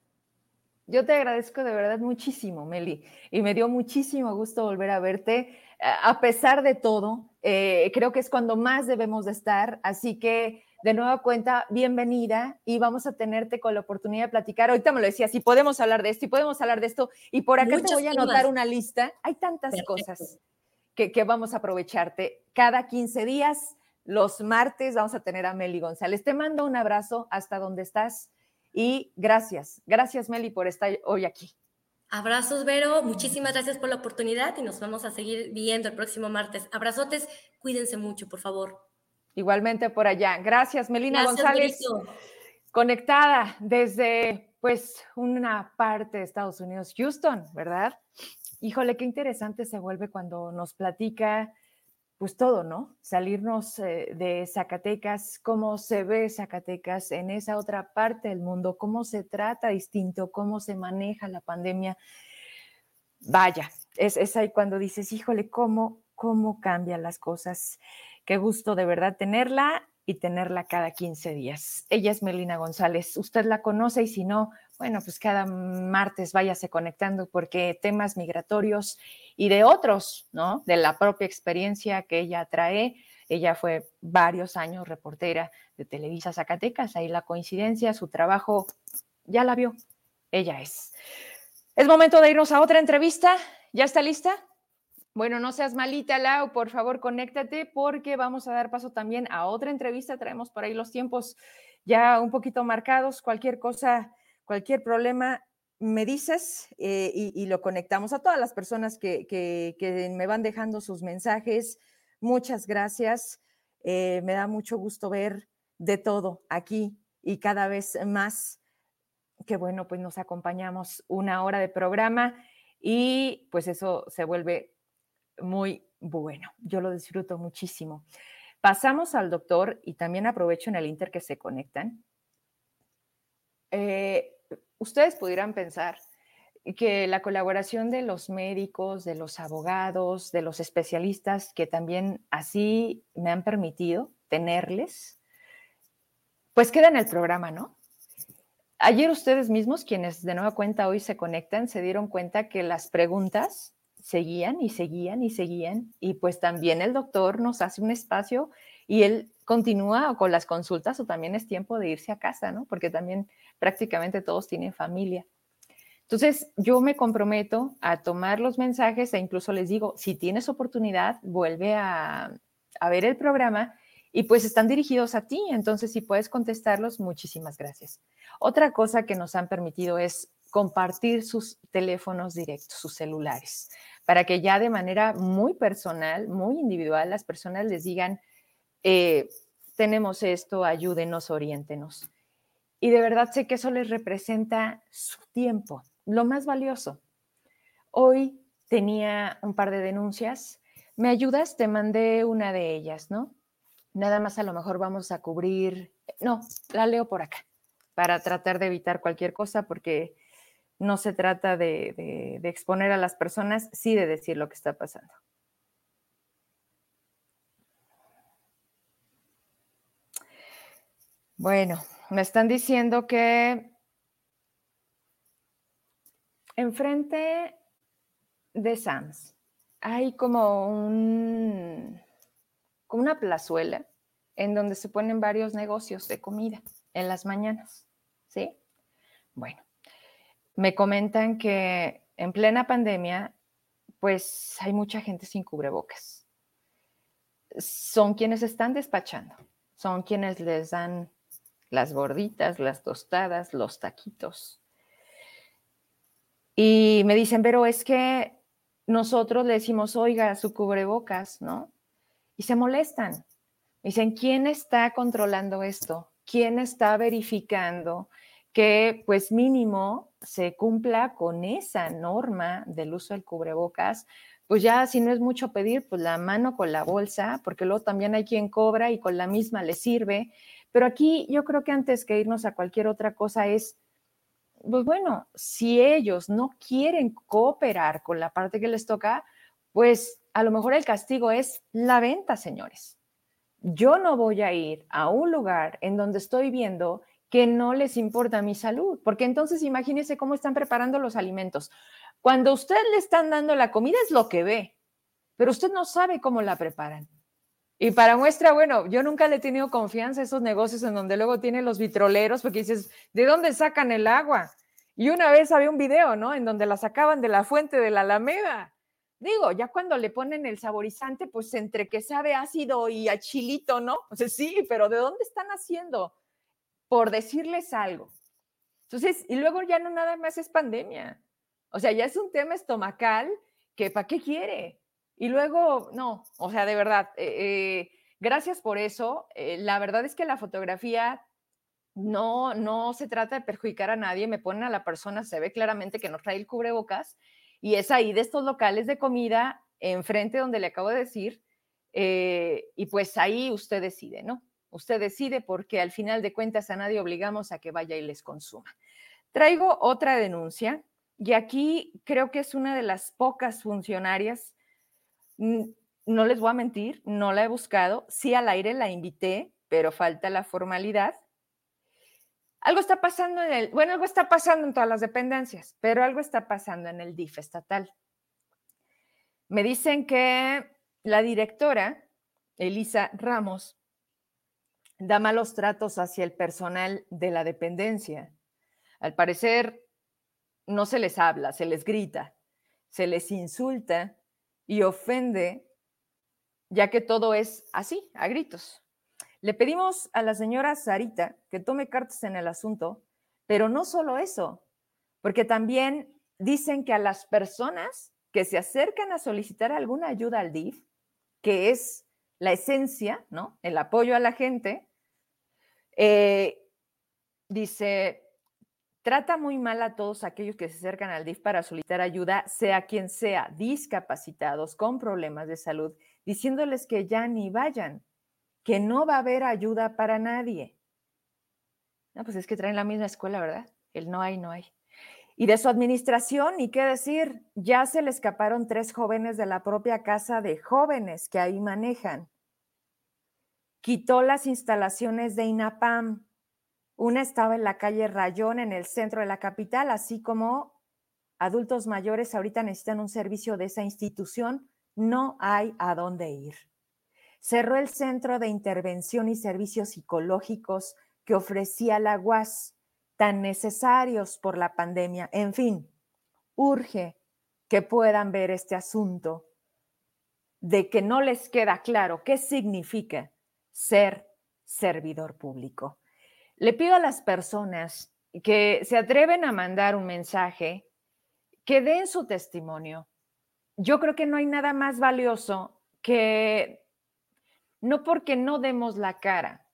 Yo te agradezco de verdad muchísimo, Meli, y me dio muchísimo gusto volver a verte. A pesar de todo, eh, creo que es cuando más debemos de estar, así que de nueva cuenta, bienvenida y vamos a tenerte con la oportunidad de platicar. Ahorita me lo decía, si podemos hablar de esto y podemos hablar de esto, y por acá te voy a anotar una lista. Hay tantas cosas que, que, vamos a aprovecharte. Cada 15 días, los martes, vamos a tener a Meli González. Te mando un abrazo hasta donde estás y gracias. Gracias, Meli, por estar hoy aquí. Abrazos, Vero. Muchísimas gracias por la oportunidad y nos vamos a seguir viendo el próximo martes. Abrazotes, cuídense mucho, por favor. Igualmente por allá. Gracias, Melina González. Conectada desde pues una parte de Estados Unidos, Houston, ¿verdad? Híjole, qué interesante se vuelve cuando nos platica pues todo, ¿no? Salirnos eh, de Zacatecas, cómo se ve Zacatecas en esa otra parte del mundo, cómo se trata distinto, cómo se maneja la pandemia. Vaya, es, es ahí cuando dices, híjole, cómo, cómo cambian las cosas. Qué gusto de verdad tenerla y tenerla cada 15 días. Ella es Melina González. Usted la conoce y si no, bueno, pues cada martes váyase conectando porque temas migratorios y de otros, ¿no? De la propia experiencia que ella trae. Ella fue varios años reportera de Televisa Zacatecas. Ahí la coincidencia, su trabajo, ya la vio. Ella es. Es momento de irnos a otra entrevista. ¿Ya está lista? Bueno, no seas malita, Lau, por favor, conéctate porque vamos a dar paso también a otra entrevista. Traemos por ahí los tiempos ya un poquito marcados. Cualquier cosa, cualquier problema, me dices eh, y, lo conectamos a todas las personas que, me van dejando sus mensajes. Muchas gracias. Eh, me da mucho gusto ver de todo aquí y cada vez más. Que bueno, pues nos acompañamos una hora de programa y pues eso se vuelve muy bueno. Yo lo disfruto muchísimo. Pasamos al doctor y también aprovecho en el Inter que se conectan. Eh, ustedes pudieran pensar que la colaboración de los médicos, de los abogados, de los especialistas que también así me han permitido tenerles, pues queda en el programa, ¿no? Ayer ustedes mismos, quienes de nueva cuenta hoy se conectan, se dieron cuenta que las preguntas seguían y seguían y seguían. Y pues también el doctor nos hace un espacio y él continúa con las consultas o también es tiempo de irse a casa, ¿no? Porque también prácticamente todos tienen familia. Entonces, yo me comprometo a tomar los mensajes e incluso les digo, si tienes oportunidad, vuelve a, ver el programa y pues están dirigidos a ti. Entonces, si puedes contestarlos, muchísimas gracias. Otra cosa que nos han permitido es compartir sus teléfonos directos, sus celulares para que ya de manera muy personal, muy individual, las personas les digan, eh, tenemos esto, ayúdenos, oriéntenos. Y de verdad sé que eso les representa su tiempo, lo más valioso. Hoy tenía un par de denuncias. ¿Me ayudas? Te mandé una de ellas, ¿no? Nada más a lo mejor vamos a cubrir, no, la leo por acá, para tratar de evitar cualquier cosa, porque no se trata de, exponer a las personas, sí de decir lo que está pasando. Bueno, me están diciendo que enfrente de Sams hay como un como una plazuela en donde se ponen varios negocios de comida en las mañanas, ¿sí? Bueno, me comentan que en plena pandemia, pues hay mucha gente sin cubrebocas. Son quienes están despachando, son quienes les dan las gorditas, las tostadas, los taquitos. Y me dicen, pero es que nosotros le decimos, oiga, su cubrebocas, ¿no? Y se molestan. dicen, ¿quién está controlando esto? ¿Quién está verificando que pues mínimo se cumpla con esa norma del uso del cubrebocas pues ya si no es mucho pedir, pues la mano con la bolsa, porque luego también hay quien cobra y con la misma le sirve. Pero aquí yo creo que antes que irnos a cualquier otra cosa es, pues bueno, si ellos no quieren cooperar con la parte que les toca, pues a lo mejor el castigo es la venta, señores. Yo no voy a ir a un lugar en donde estoy viendo que no les importa mi salud, porque entonces imagínense cómo están preparando los alimentos. Cuando usted le están dando la comida es lo que ve, pero usted no sabe cómo la preparan. Y para muestra, bueno, yo nunca le he tenido confianza a esos negocios en donde luego tienen los vitroleros, porque dices, ¿de dónde sacan el agua? Y una vez había un video, ¿no? En donde la sacaban de la fuente de la Alameda. Digo, ya cuando le ponen el saborizante, pues entre que sabe ácido y a ¿no? O sea, sí, pero ¿de dónde están haciendo? Por decirles algo. Entonces, y luego ya no nada más es pandemia. O sea, ya es un tema estomacal que ¿para qué quiere? Y luego, no, o sea, de verdad, eh, eh, gracias por eso. Eh, la verdad es que la fotografía no, no se trata de perjudicar a nadie, me ponen a la persona, se ve claramente que no trae el cubrebocas y es ahí de estos locales de comida enfrente donde le acabo de decir, y pues ahí usted decide, ¿no? Usted decide porque al final de cuentas a nadie obligamos a que vaya y les consuma. Traigo otra denuncia y aquí creo que es una de las pocas funcionarias, mm, no les voy a mentir, no la he buscado, sí al aire la invité, pero falta la formalidad. Algo está pasando en el, bueno, algo está pasando en todas las dependencias, pero algo está pasando en el DIF estatal. Me dicen que la directora, Elisa Ramos, da malos tratos hacia el personal de la dependencia. Al parecer, no se les habla, se les grita, se les insulta y ofende, ya que todo es así, a gritos. Le pedimos a la señora Sarita que tome cartas en el asunto, pero no solo eso, porque también dicen que a las personas que se acercan a solicitar alguna ayuda al DIF, que es la esencia, ¿no? El apoyo a la gente, eh, dice, trata muy mal a todos aquellos que se acercan al DIF para solicitar ayuda, sea quien sea, discapacitados, con problemas de salud, diciéndoles que ya ni vayan, que no va a haber ayuda para nadie. No, pues es que traen la misma escuela, ¿verdad? El no hay, no hay. Y de su administración, y qué decir, ya se le escaparon tres jóvenes de la propia casa de jóvenes que ahí manejan quitó las instalaciones de INAPAM. Una estaba en la calle Rayón, en el centro de la capital, así como adultos mayores ahorita necesitan un servicio de esa institución, no hay a dónde ir. Cerró el centro de intervención y servicios psicológicos que ofrecía la UAS, tan necesarios por la pandemia. En fin, urge que puedan ver este asunto de que no les queda claro qué significa ser servidor público. Le pido a las personas que se atreven a mandar un mensaje, que den su testimonio. Yo creo que no hay nada más valioso que, no porque no demos la cara,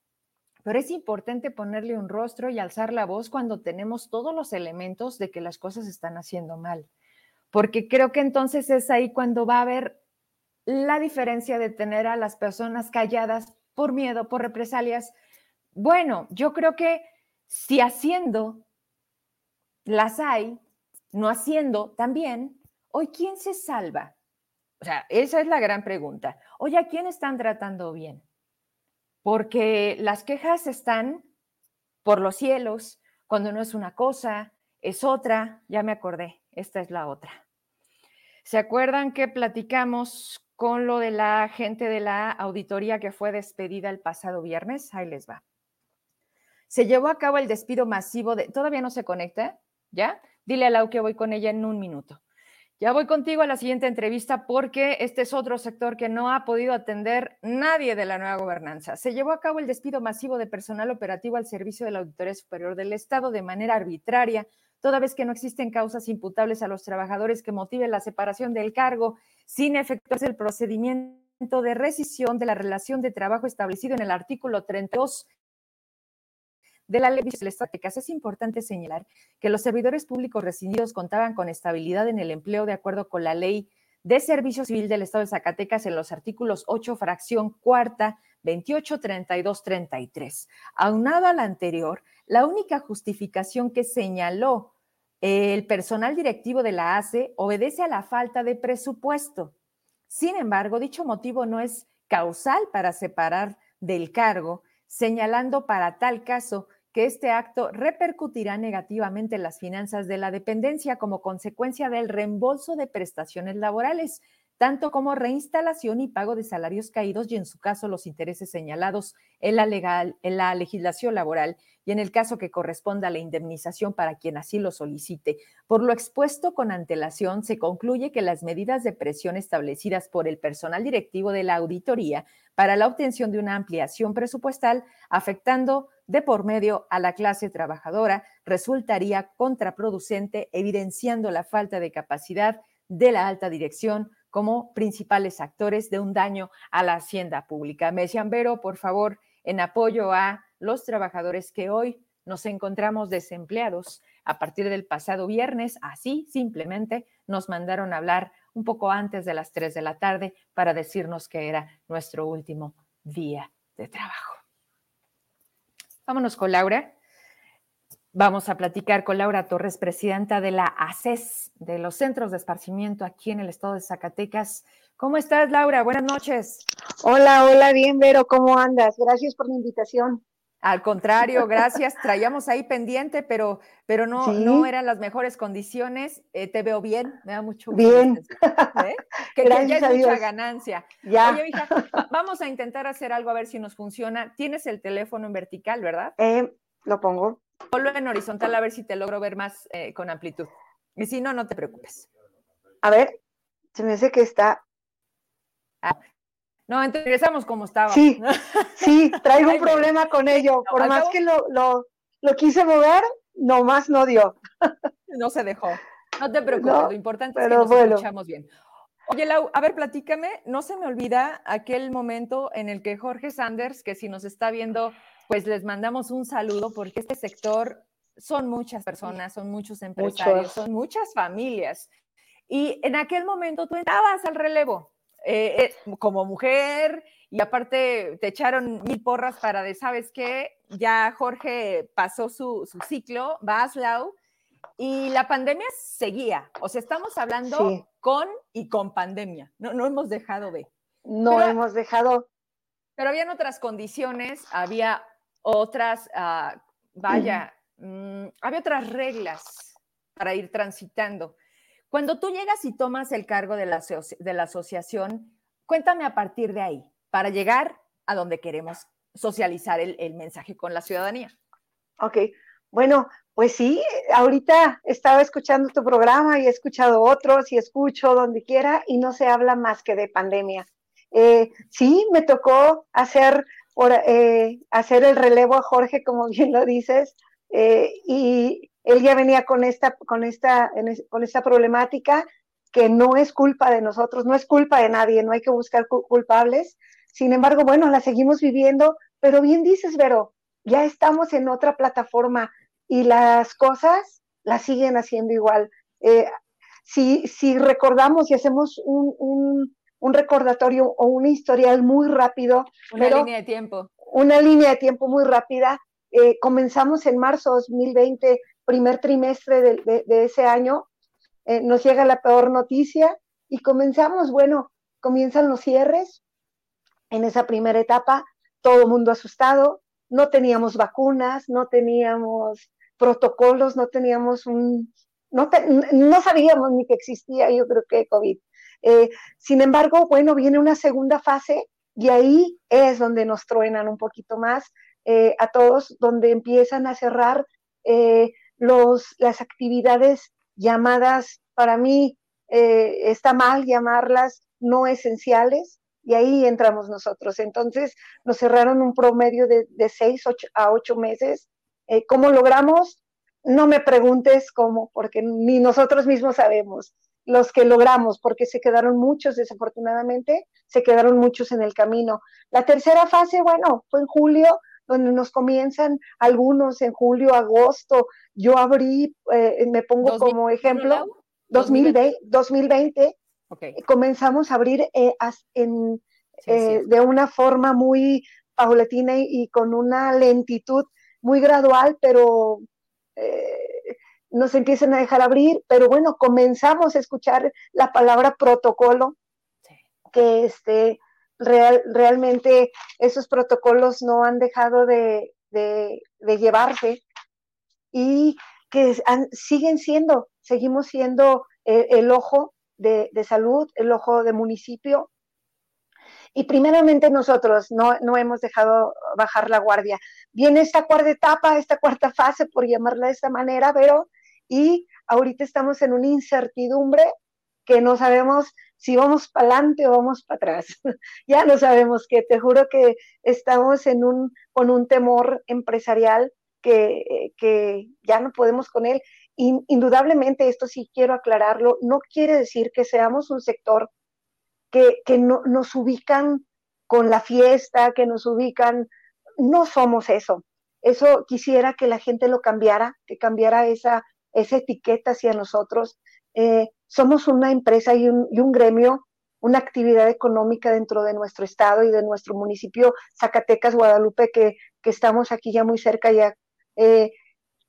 pero es importante ponerle un rostro y alzar la voz cuando tenemos todos los elementos de que las cosas están haciendo mal. Porque creo que entonces es ahí cuando va a haber la diferencia de tener a las personas calladas por miedo, por represalias. Bueno, yo creo que si haciendo las hay, no haciendo también, hoy quién se salva? O sea, esa es la gran pregunta. Oye, ¿a quién están tratando bien? Porque las quejas están por los cielos, cuando no es una cosa, es otra, ya me acordé, esta es la otra. ¿Se acuerdan que platicamos con lo de la gente de la auditoría que fue despedida el pasado viernes. Ahí les va. Se llevó a cabo el despido masivo de... ¿Todavía no se conecta? ¿Ya? Dile a Lau que voy con ella en un minuto. Ya voy contigo a la siguiente entrevista porque este es otro sector que no ha podido atender nadie de la nueva gobernanza. Se llevó a cabo el despido masivo de personal operativo al servicio de la Auditoría Superior del Estado de manera arbitraria, toda vez que no existen causas imputables a los trabajadores que motiven la separación del cargo sin efectuarse el procedimiento de rescisión de la relación de trabajo establecido en el artículo 32 de la ley de estadísticas. Es importante señalar que los servidores públicos rescindidos contaban con estabilidad en el empleo de acuerdo con la ley de Servicio Civil del Estado de Zacatecas en los artículos 8, fracción cuarta, 28, 32, 33. Aunado al anterior, la única justificación que señaló el personal directivo de la ACE obedece a la falta de presupuesto. Sin embargo, dicho motivo no es causal para separar del cargo, señalando para tal caso que este acto repercutirá negativamente en las finanzas de la dependencia como consecuencia del reembolso de prestaciones laborales, tanto como reinstalación y pago de salarios caídos y en su caso los intereses señalados en la, legal, en la legislación laboral y en el caso que corresponda la indemnización para quien así lo solicite. Por lo expuesto con antelación, se concluye que las medidas de presión establecidas por el personal directivo de la auditoría para la obtención de una ampliación presupuestal afectando de por medio a la clase trabajadora resultaría contraproducente, evidenciando la falta de capacidad de la alta dirección como principales actores de un daño a la hacienda pública. Me decían, Vero, por favor, en apoyo a los trabajadores que hoy nos encontramos desempleados a partir del pasado viernes, así simplemente nos mandaron a hablar un poco antes de las 3 de la tarde para decirnos que era nuestro último día de trabajo. Vámonos con Laura. Vamos a platicar con Laura Torres, presidenta de la ACES, de los Centros de Esparcimiento aquí en el estado de Zacatecas. ¿Cómo estás, Laura? Buenas noches. Hola, hola, bien, Vero, ¿cómo andas? Gracias por la invitación. Al contrario, gracias. Traíamos ahí pendiente, pero, pero no, no eran las mejores condiciones. Eh, te veo bien, me da mucho gusto. Bien. ¿eh? Que, ya es mucha ganancia. Ya. Oye, hija, vamos a intentar hacer algo a ver si nos funciona. Tienes el teléfono en vertical, ¿verdad? Eh, lo pongo. Ponlo en horizontal a ver si te logro ver más eh, con amplitud. Y si no, no te preocupes. A ver, se me dice que está. Ah, no, regresamos como estaba. Sí, sí, traigo un problema con ello. Por más que lo, lo, lo, quise mover, nomás no dio. No se dejó. No te preocupes, lo importante es que nos escuchamos bien. Oye, Lau, a ver, platícame, no se me olvida aquel momento en el que Jorge Sanders, que si nos está viendo pues les mandamos un saludo porque este sector son muchas personas, son muchos empresarios, son muchas familias. Y en aquel momento tú entrabas al relevo eh, eh, como mujer y aparte te echaron mil porras para de, ¿sabes qué? Ya Jorge pasó su, ciclo, Baslau, y la pandemia seguía. O sea, estamos hablando con y con pandemia. No, no hemos dejado de. No hemos dejado. Pero habían otras condiciones, había otras, ah, vaya, mm, había otras reglas para ir transitando. Cuando tú llegas y tomas el cargo de la, de la asociación, cuéntame a partir de ahí, para llegar a donde queremos socializar el, el mensaje con la ciudadanía. Ok, bueno, pues sí, ahorita estaba escuchando tu programa y he escuchado otros y escucho donde quiera y no se habla más que de pandemia. Eh, sí, me tocó hacer eh, hacer el relevo a Jorge, como bien lo dices, eh, y él ya venía con esta, con, esta, con esta problemática que no es culpa de nosotros, no es culpa de nadie, no hay que buscar culpables. Sin embargo, bueno, la seguimos viviendo, pero bien dices, Vero, ya estamos en otra plataforma y las cosas las siguen haciendo igual. Eh, si, si recordamos y hacemos un recordatorio o un historial muy rápido. Una línea de tiempo. Una línea de tiempo muy rápida. Eh, comenzamos en marzo 2020, primer trimestre de, ese año, eh, nos llega la peor noticia y comenzamos, bueno, comienzan los cierres en esa primera etapa, todo el mundo asustado, no teníamos vacunas, no teníamos protocolos, no teníamos un, no, no sabíamos ni que existía, yo creo que COVID. Eh, sin embargo, bueno, viene una segunda fase y ahí es donde nos truenan un poquito más eh, a todos, donde empiezan a cerrar eh, los, las actividades llamadas, para mí está mal llamarlas no esenciales, y ahí entramos nosotros. Entonces nos cerraron un promedio de, de seis a ocho meses. ¿Cómo logramos? No me preguntes cómo, porque ni nosotros mismos sabemos los que logramos, porque se quedaron muchos, desafortunadamente, se quedaron muchos en el camino. La tercera fase, bueno, fue en julio, donde nos comienzan algunos en julio, agosto. Yo abrí, eh, me pongo como ejemplo, 2020, 2020, comenzamos a abrir eh, en, eh, de una forma muy paulatina y, con una lentitud muy gradual, pero nos empiezan a dejar abrir, pero bueno, comenzamos a escuchar la palabra protocolo, que este, real, realmente esos protocolos no han dejado de, llevarse y que siguen siendo, seguimos siendo eh, el, ojo de, salud, el ojo de municipio. Y primeramente nosotros no, no hemos dejado bajar la guardia. Viene esta cuarta etapa, esta cuarta fase, por llamarla de esta manera, pero y ahorita estamos en una incertidumbre que no sabemos si vamos para adelante o vamos para atrás. ya no sabemos qué, te juro que estamos en un, con un temor empresarial que, que ya no podemos con él. indudablemente, esto sí quiero aclararlo, no quiere decir que seamos un sector que, que no, nos ubican con la fiesta, que nos ubican, no somos eso. Eso quisiera que la gente lo cambiara, que cambiara esa esa etiqueta hacia nosotros. Eh, somos una empresa y un, gremio, una actividad económica dentro de nuestro estado y de nuestro municipio Zacatecas, Guadalupe, que, estamos aquí ya muy cerca ya, eh,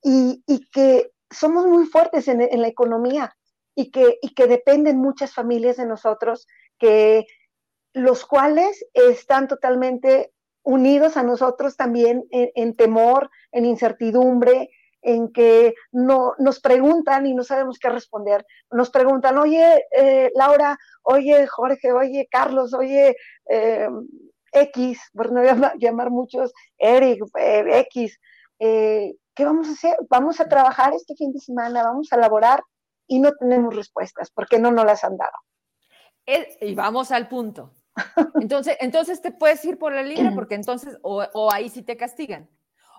y, que somos muy fuertes en, la economía y que, y que dependen muchas familias de nosotros, que los cuales están totalmente unidos a nosotros también en temor, en incertidumbre, en que no, nos preguntan y no sabemos qué responder. Nos preguntan, oye, eh, Laura, oye, Jorge, oye, Carlos, oye, eh, X, por no llamar, muchos, Eric, eh, X, ¿qué vamos a hacer? Vamos a trabajar este fin de semana, vamos a elaborar y no tenemos respuestas porque no nos las han dado. Y vamos al punto. Entonces, entonces te puedes ir por la libre porque entonces, o, o ahí sí te castigan.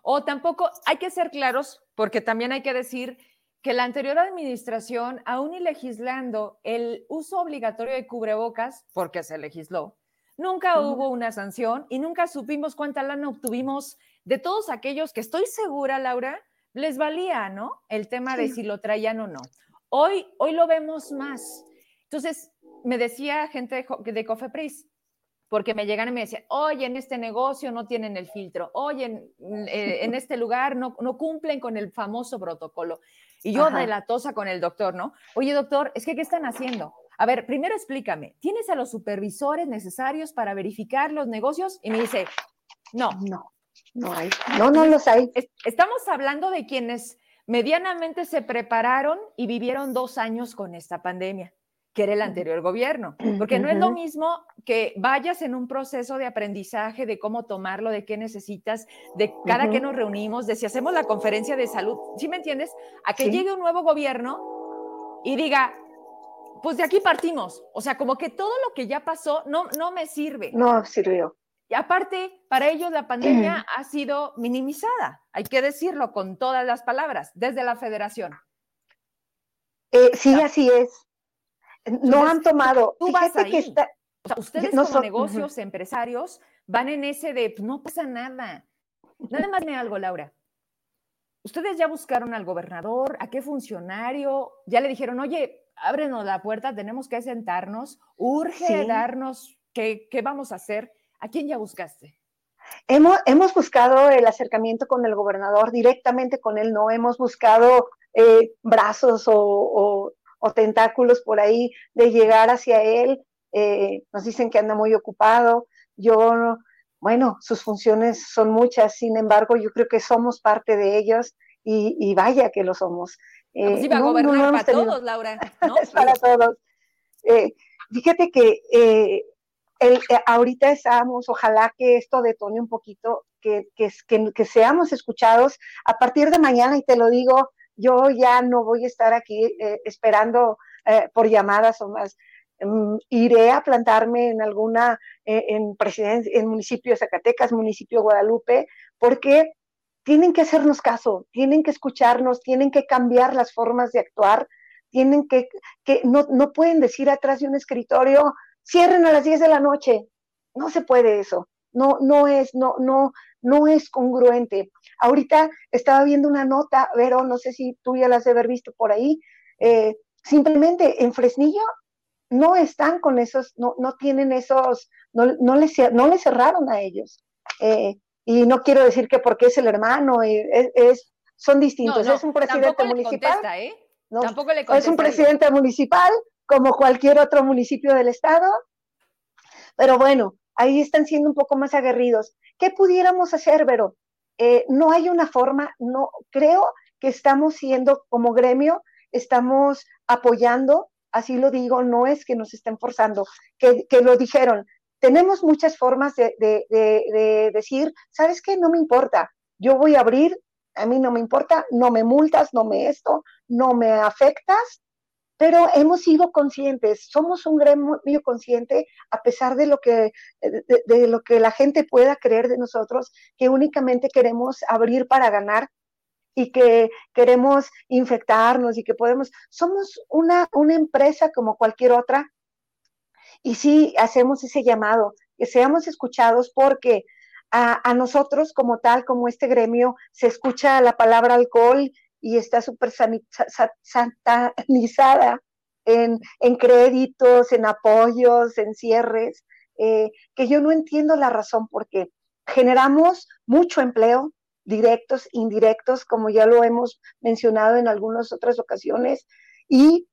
O tampoco hay que ser claros, porque también hay que decir que la anterior administración, aún y legislando el uso obligatorio de cubrebocas, porque se legisló, nunca hubo una sanción y nunca supimos cuánta lana obtuvimos de todos aquellos que estoy segura, Laura, les valía, ¿no? El tema de si lo traían o no. Hoy, hoy lo vemos más. Entonces, me decía gente de, de Cofepris, porque me llegan y me decían, oye, en este negocio no tienen el filtro, oye, en, mm, eh, este lugar no, no, cumplen con el famoso protocolo. Y yo de la tosa con el doctor, ¿no? Oye, doctor, es que, ¿qué están haciendo? A ver, primero explícame, ¿tienes a los supervisores necesarios para verificar los negocios? Y me dice, no. No, no hay. No, no los hay. Estamos hablando de quienes medianamente se prepararon y vivieron dos años con esta pandemia que era el anterior gobierno, porque no es lo mismo que vayas en un proceso de aprendizaje de cómo tomarlo, de qué necesitas, de cada que nos reunimos, de si hacemos la conferencia de salud, ¿sí me entiendes? A que llegue un nuevo gobierno y diga, pues de aquí partimos, o sea, como que todo lo que ya pasó no, no me sirve. No sirvió. Y aparte, para ellos la pandemia ha sido minimizada, hay que decirlo con todas las palabras, desde la federación. Eh, sí, así es no han tomado. Tú vas ahí. o sea, ustedes como negocios, empresarios, van en ese de pues, no pasa nada. Nada más me algo, Laura. Ustedes ya buscaron al gobernador, a qué funcionario, ya le dijeron, oye, ábrenos la puerta, tenemos que sentarnos, urge darnos qué, qué vamos a hacer. ¿A quién ya buscaste? Hemos, hemos, buscado el acercamiento con el gobernador, directamente con él, no hemos buscado eh, brazos o, o tentáculos por ahí de llegar hacia él. Eh, nos dicen que anda muy ocupado. Yo, bueno, sus funciones son muchas, sin embargo, yo creo que somos parte de ellas y, vaya que lo somos. Eh, pues a gobernar para todos, Laura. es para todos. Eh, fíjate que el, ahorita estamos, ojalá que esto detone un poquito, que, que, que, seamos escuchados a partir de mañana, y te lo digo, yo ya no voy a estar aquí eh, esperando eh, por llamadas o más. Mm, iré a plantarme en alguna, eh, en en municipio de Zacatecas, municipio de Guadalupe, porque tienen que hacernos caso, tienen que escucharnos, tienen que cambiar las formas de actuar, tienen que, que no, no pueden decir atrás de un escritorio, cierren a las 10 de la noche. No se puede eso. No, no es, no, no, no es congruente. Ahorita estaba viendo una nota, Vero, no sé si tú ya la has de haber visto por ahí, eh, simplemente en Fresnillo no están con esos, no, no tienen esos, no, no, les, no les cerraron a ellos. Eh, y no quiero decir que porque es el hermano, es, son distintos. es un presidente municipal. ¿eh? tampoco le es un presidente municipal como cualquier otro municipio del estado. Pero bueno, ahí están siendo un poco más aguerridos. ¿Qué pudiéramos hacer, Vero? Eh, no hay una forma, no creo que estamos siendo como gremio, estamos apoyando, así lo digo, no es que nos estén forzando, que, lo dijeron. Tenemos muchas formas de, de decir, ¿sabes qué? No me importa, yo voy a abrir, a mí no me importa, no me multas, no me esto, no me afectas, pero hemos sido conscientes, somos un gremio consciente a pesar de lo que de, lo que la gente pueda creer de nosotros, que únicamente queremos abrir para ganar y que queremos infectarnos y que podemos, somos una, una empresa como cualquier otra. Y sí hacemos ese llamado, que seamos escuchados porque a, a, nosotros como tal, como este gremio, se escucha la palabra alcohol y está súper satanizada en, en, créditos, en apoyos, en cierres, eh, que yo no entiendo la razón porque generamos mucho empleo, directos, indirectos, como ya lo hemos mencionado en algunas otras ocasiones, y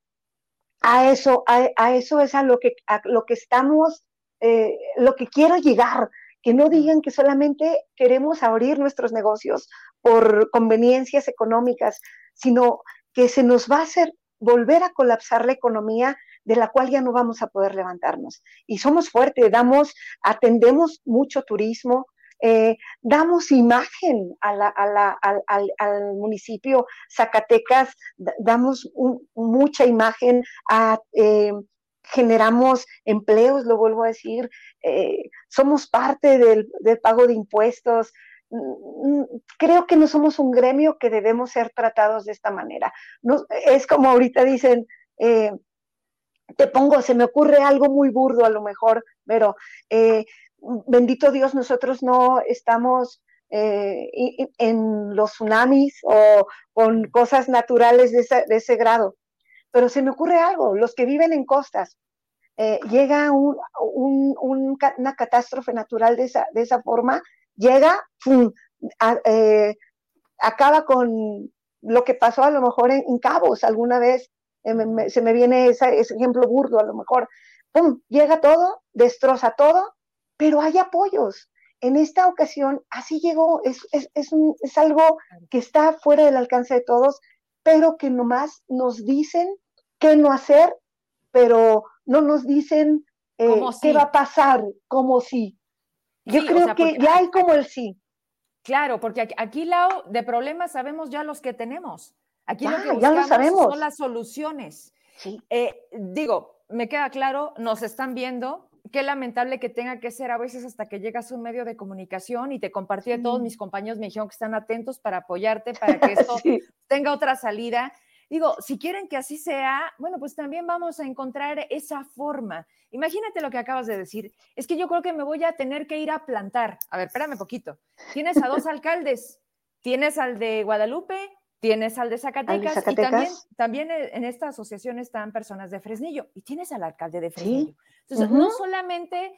a eso, a, eso es a lo que, a lo que estamos, eh, lo que quiero llegar, que no digan que solamente queremos abrir nuestros negocios por conveniencias económicas, sino que se nos va a hacer volver a colapsar la economía de la cual ya no vamos a poder levantarnos. Y somos fuertes, damos, atendemos mucho turismo, eh, damos imagen al, municipio Zacatecas, damos mucha imagen, eh, generamos empleos, lo vuelvo a decir, eh, somos parte del, pago de impuestos, Mm, creo que no somos un gremio que debemos ser tratados de esta manera. Es como ahorita dicen, eh, te pongo, se me ocurre algo muy burdo a lo mejor, pero eh, bendito Dios, nosotros no estamos en los tsunamis o con cosas naturales de ese, grado. Pero se me ocurre algo, los que viven en costas, llega una catástrofe natural de esa, de esa forma llega, eh, acaba con lo que pasó a lo mejor en, Cabos alguna vez, eh, se me viene ese ejemplo burdo a lo mejor, ¡pum! llega todo, destroza todo, pero hay apoyos. En esta ocasión, así llegó, es, es, algo que está fuera del alcance de todos, pero que nomás nos dicen qué no hacer, pero no nos dicen eh, qué va a pasar, como si. Yo creo que ya hay como el sí. Claro, porque aquí, Lau, de problemas sabemos ya los que tenemos. Aquí lo que ya lo sabemos. son las soluciones. Sí. Eh, digo, me queda claro, nos están viendo, qué lamentable que tenga que ser a veces hasta que llegas a un medio de comunicación y te compartí de todos mis compañeros, me dijeron que están atentos para apoyarte, para que esto tenga otra salida. Digo, si quieren que así sea, bueno, pues también vamos a encontrar esa forma. Imagínate lo que acabas de decir. Es que yo creo que me voy a tener que ir a plantar. A ver, espérame poquito. Tienes a dos alcaldes. Tienes al de Guadalupe, tienes al de Zacatecas, y también, también, en esta asociación están personas de Fresnillo y tienes al alcalde de Fresnillo. Entonces, no solamente,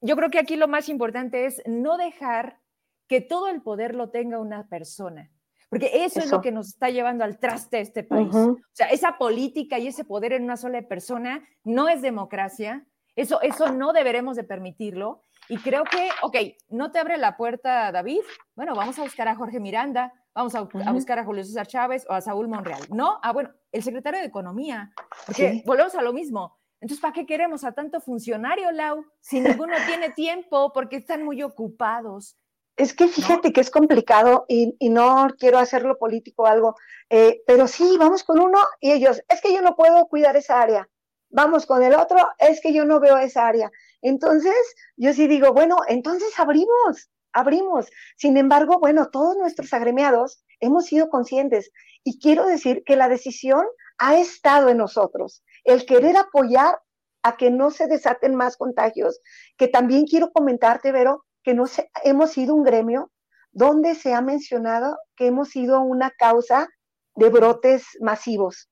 yo creo que aquí lo más importante es no dejar que todo el poder lo tenga una persona porque eso, es lo que nos está llevando al traste de este país. O sea, esa política y ese poder en una sola persona no es democracia. Eso, eso no deberemos de permitirlo. Y creo que, ok, no te abre la puerta David. Bueno, vamos a buscar a Jorge Miranda, vamos a, buscar a Julio César Chávez o a Saúl Monreal. No, ah, bueno, el secretario de Economía. Porque volvemos a lo mismo. Entonces, ¿para qué queremos a tanto funcionario, Lau? Si ninguno tiene tiempo porque están muy ocupados. Es que fíjate que es complicado y, no quiero hacerlo político o algo, eh, pero sí, vamos con uno y ellos, es que yo no puedo cuidar esa área. Vamos con el otro, es que yo no veo esa área. Entonces, yo sí digo, bueno, entonces abrimos, abrimos. Sin embargo, bueno, todos nuestros agremiados hemos sido conscientes y quiero decir que la decisión ha estado en nosotros. El querer apoyar a que no se desaten más contagios, que también quiero comentarte, Vero, que no hemos sido un gremio donde se ha mencionado que hemos sido una causa de brotes masivos.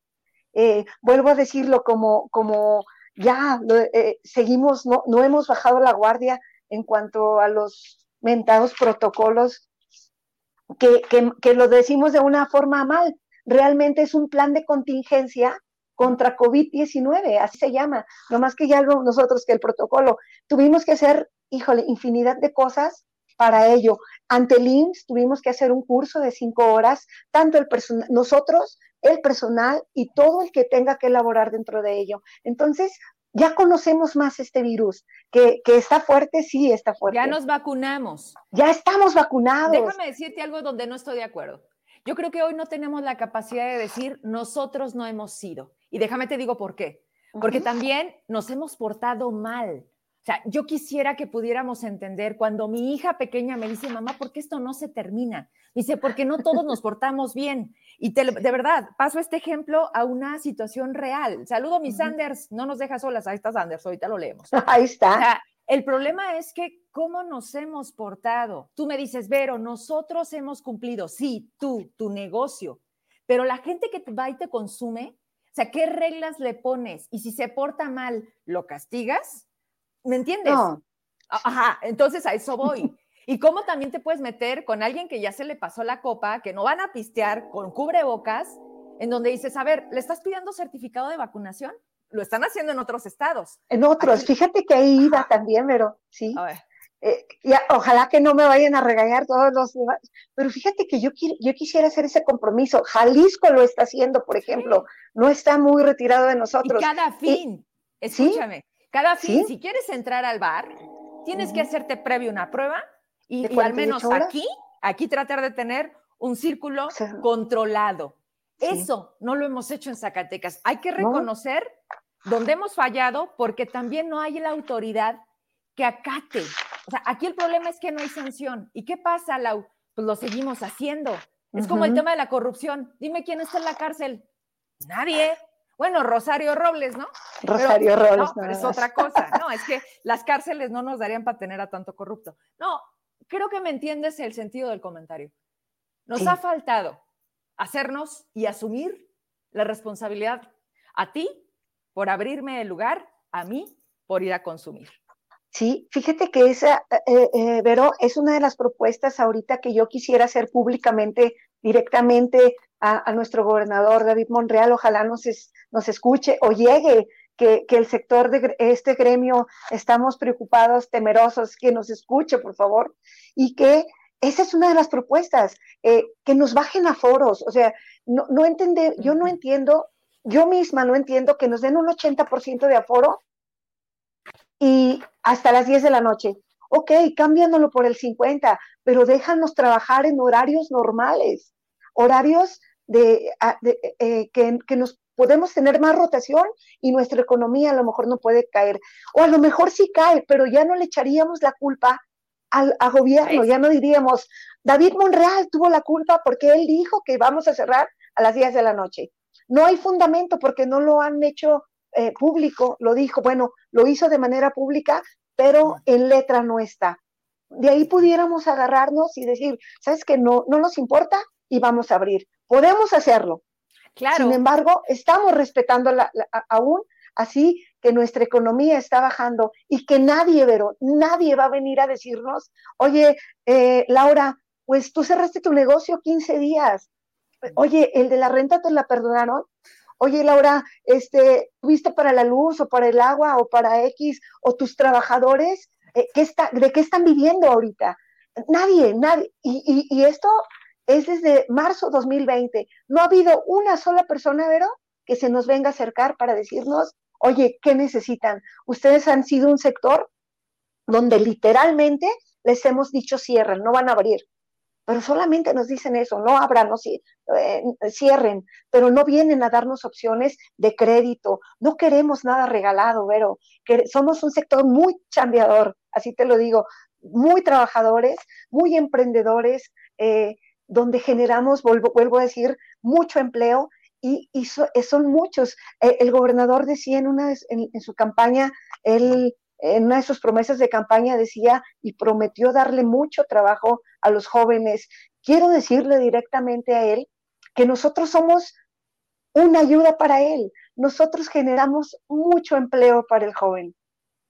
Eh, vuelvo a decirlo como, como ya eh, seguimos, no, no hemos bajado la guardia en cuanto a los mentados protocolos que, que, lo decimos de una forma mal. Realmente es un plan de contingencia contra COVID-19, así se llama. No más que ya nosotros que el protocolo. Tuvimos que hacer, híjole, infinidad de cosas para ello. Ante el IMSS tuvimos que hacer un curso de cinco horas, tanto el personal, nosotros, el personal y todo el que tenga que elaborar dentro de ello. Entonces, ya conocemos más este virus, que, que, está fuerte, sí está fuerte. Ya nos vacunamos. Ya estamos vacunados. Déjame decirte algo donde no estoy de acuerdo. Yo creo que hoy no tenemos la capacidad de decir nosotros no hemos sido. Y déjame te digo por qué. Porque también nos hemos portado mal. O sea, yo quisiera que pudiéramos entender cuando mi hija pequeña me dice, mamá, ¿por qué esto no se termina? Dice, porque no todos nos portamos bien. Y de verdad, paso este ejemplo a una situación real. Saludo a mis Sanders, no nos deja solas, ahí está Sanders, ahorita lo leemos. Ahí está. O sea, el problema es que cómo nos hemos portado. Tú me dices, Vero, nosotros hemos cumplido, sí, tú, tu negocio, pero la gente que va y te consume, o sea, ¿qué reglas le pones? Y si se porta mal, ¿lo castigas? ¿Me entiendes? No. Ajá, entonces a eso voy. Y cómo también te puedes meter con alguien que ya se le pasó la copa, que no van a pistear con cubrebocas, en donde dices, a ver, ¿le estás pidiendo certificado de vacunación? Lo están haciendo en otros estados. En otros, fíjate que ahí iba también, pero sí. A ver. Eh, ojalá que no me vayan a regañar todos los demás, pero fíjate que yo, yo quisiera hacer ese compromiso. Jalisco lo está haciendo, por ejemplo, no está muy retirado de nosotros. Y cada fin, escúchame, cada fin, si quieres entrar al bar, tienes que hacerte previo una prueba y, al menos aquí, aquí tratar de tener un círculo controlado. Eso no lo hemos hecho en Zacatecas. Hay que reconocer dónde hemos fallado porque también no hay la autoridad que acate. O sea, aquí el problema es que no hay sanción. ¿Y qué pasa, Lau? Pues lo seguimos haciendo. Es como el tema de la corrupción. Dime quién está en la cárcel. Nadie. Bueno, Rosario Robles, ¿no? Rosario Robles. No, es otra cosa. No, es que las cárceles no nos darían para tener a tanto corrupto. No, creo que me entiendes el sentido del comentario. Nos ha faltado hacernos y asumir la responsabilidad a ti por abrirme el lugar, a mí por ir a consumir. Sí, fíjate que esa, eh, eh, eh, Vero, es una de las propuestas ahorita que yo quisiera hacer públicamente, directamente a, nuestro gobernador David Monreal. Ojalá nos, nos escuche o llegue, que, el sector de este gremio estamos preocupados, temerosos, que nos escuche, por favor, y que esa es una de las propuestas, que nos bajen a foros. O sea, no, no entender, yo no entiendo, yo misma no entiendo que nos den un 80% de aforo y hasta las 10 de la noche. Ok, cámbianoslo por el 50, pero déjanos trabajar en horarios normales, horarios de, eh, que, nos podemos tener más rotación y nuestra economía a lo mejor no puede caer. O a lo mejor sí cae, pero ya no le echaríamos la culpa al gobierno, ya no diríamos, David Monreal tuvo la culpa porque él dijo que vamos a cerrar a las 10 de la noche. No hay fundamento porque no lo han hecho eh, público, lo dijo, bueno, lo hizo de manera pública, pero en letra no está. De ahí pudiéramos agarrarnos y decir, ¿sabes que no, no nos importa? Y vamos a abrir. Podemos hacerlo. Claro. Sin embargo, estamos respetando la, aún así que nuestra economía está bajando y que nadie, pero nadie va a venir a decirnos, oye, eh, Laura, pues tú cerraste tu negocio 15 días. Oye, el de la renta te la perdonaron oye Laura, este, ¿tuviste para la luz o para el agua o para X o tus trabajadores? Eh, ¿qué está, ¿De qué están viviendo ahorita? Nadie, nadie. Y, y, esto es desde marzo 2020. No ha habido una sola persona, Vero, que se nos venga a acercar para decirnos, oye, ¿qué necesitan? Ustedes han sido un sector donde literalmente les hemos dicho cierren, no van a abrir pero solamente nos dicen eso, no abran, no eh, cierren, pero no vienen a darnos opciones de crédito, no queremos nada regalado, pero que somos un sector muy chambeador, así te lo digo, muy trabajadores, muy emprendedores, eh, donde generamos, vuelvo, a decir, mucho empleo y, son muchos. Eh, el gobernador decía en, una, en su campaña, él en una de sus promesas de campaña decía y prometió darle mucho trabajo a los jóvenes. Quiero decirle directamente a él que nosotros somos una ayuda para él. Nosotros generamos mucho empleo para el joven.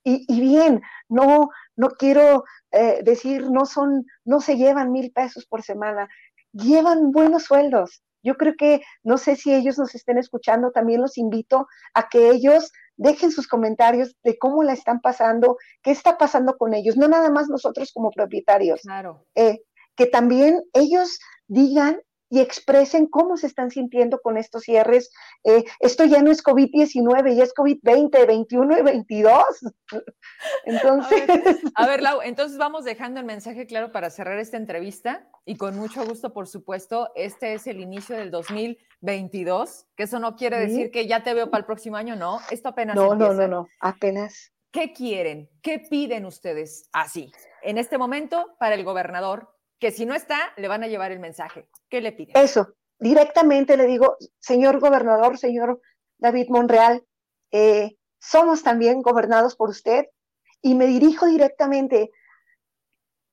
Y, bien, no, no quiero eh, decir, no son, no se llevan mil pesos por semana, llevan buenos sueldos. Yo creo que, no sé si ellos nos estén escuchando, también los invito a que ellos dejen sus comentarios de cómo la están pasando, qué está pasando con ellos, no nada más nosotros como propietarios. Claro. Eh, que también ellos digan y expresen cómo se están sintiendo con estos cierres. Eh, esto ya no es COVID-19, ya es COVID-20, 21 y 22. Entonces... A ver, Lau, entonces vamos dejando el mensaje claro para cerrar esta entrevista y con mucho gusto, por supuesto, este es el inicio del 2022, que eso no quiere decir que ya te veo para el próximo año, no, esto apenas No, no, no, no, apenas. ¿Qué quieren? ¿Qué piden ustedes así? En este momento, para el gobernador, que si no está, le van a llevar el mensaje. ¿Qué le pide? Eso, directamente le digo, señor gobernador, señor David Monreal, eh, somos también gobernados por usted y me dirijo directamente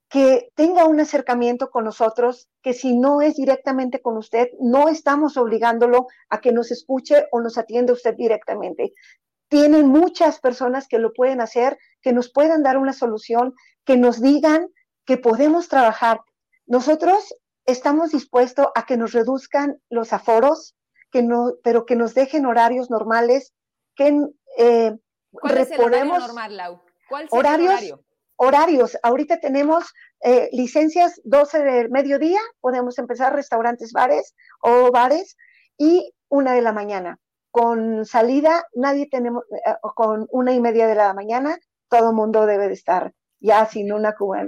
que tenga un acercamiento con nosotros, que si no es directamente con usted, no estamos obligándolo a que nos escuche o nos atienda usted directamente. Tienen muchas personas que lo pueden hacer, que nos puedan dar una solución, que nos digan que podemos trabajar, nosotros estamos dispuestos a que nos reduzcan los aforos, que no, pero que nos dejen horarios normales, que eh, ¿Cuál es el horario normal, Lau? ¿Cuál es horarios, horario? Horarios. Ahorita tenemos eh, licencias 12 del mediodía, podemos empezar restaurantes, bares o bares, y una de la mañana. Con salida, nadie tenemos, eh, con una y media de la mañana, todo mundo debe de estar ya sin una cuba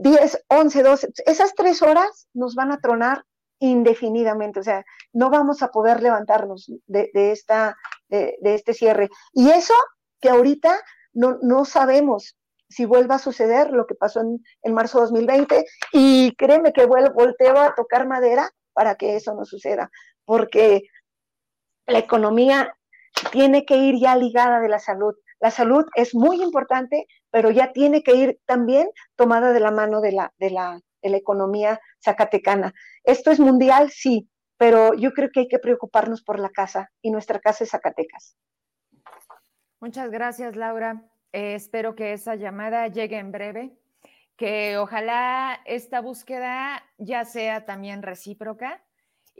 10, 11, 12, esas tres horas nos van a tronar indefinidamente, o sea, no vamos a poder levantarnos de, esta, de, este cierre. Y eso que ahorita no, no sabemos si vuelva a suceder lo que pasó en, en marzo de 2020 y créeme que vuelvo, volteo a tocar madera para que eso no suceda, porque la economía tiene que ir ya ligada de la salud. La salud es muy importante, pero ya tiene que ir también tomada de la mano de la, de la, economía zacatecana. Esto es mundial, sí, pero yo creo que hay que preocuparnos por la casa y nuestra casa es Zacatecas. Muchas gracias, Laura. Eh, espero que esa llamada llegue en breve, que ojalá esta búsqueda ya sea también recíproca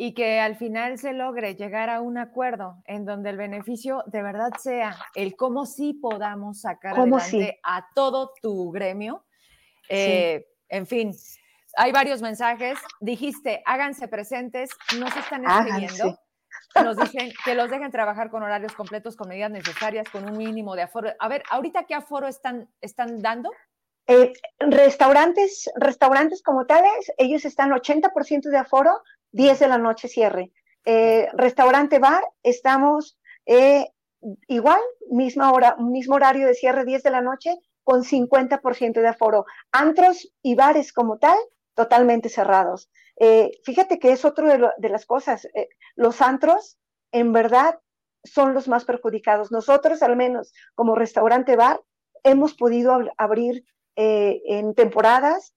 y que al final se logre llegar a un acuerdo en donde el beneficio de verdad sea el cómo sí podamos sacar adelante a todo tu gremio. Eh, en fin, hay varios mensajes. Dijiste, háganse presentes, no se están escribiendo. Nos dicen que los dejen trabajar con horarios completos, con medidas necesarias, con un mínimo de aforo. A ver, ahorita qué aforo están, están dando? Eh, restaurantes, restaurantes como tales, ellos están 80% de aforo, 10 de la noche cierre. Eh, restaurante bar, estamos eh, igual, misma hora, mismo horario de cierre 10 de la noche con 50% de aforo. Antros y bares como tal, totalmente cerrados. Eh, fíjate que es otro de, de las cosas. los antros, en verdad, son los más perjudicados. Nosotros, al menos como restaurante bar, hemos podido abrir en temporadas.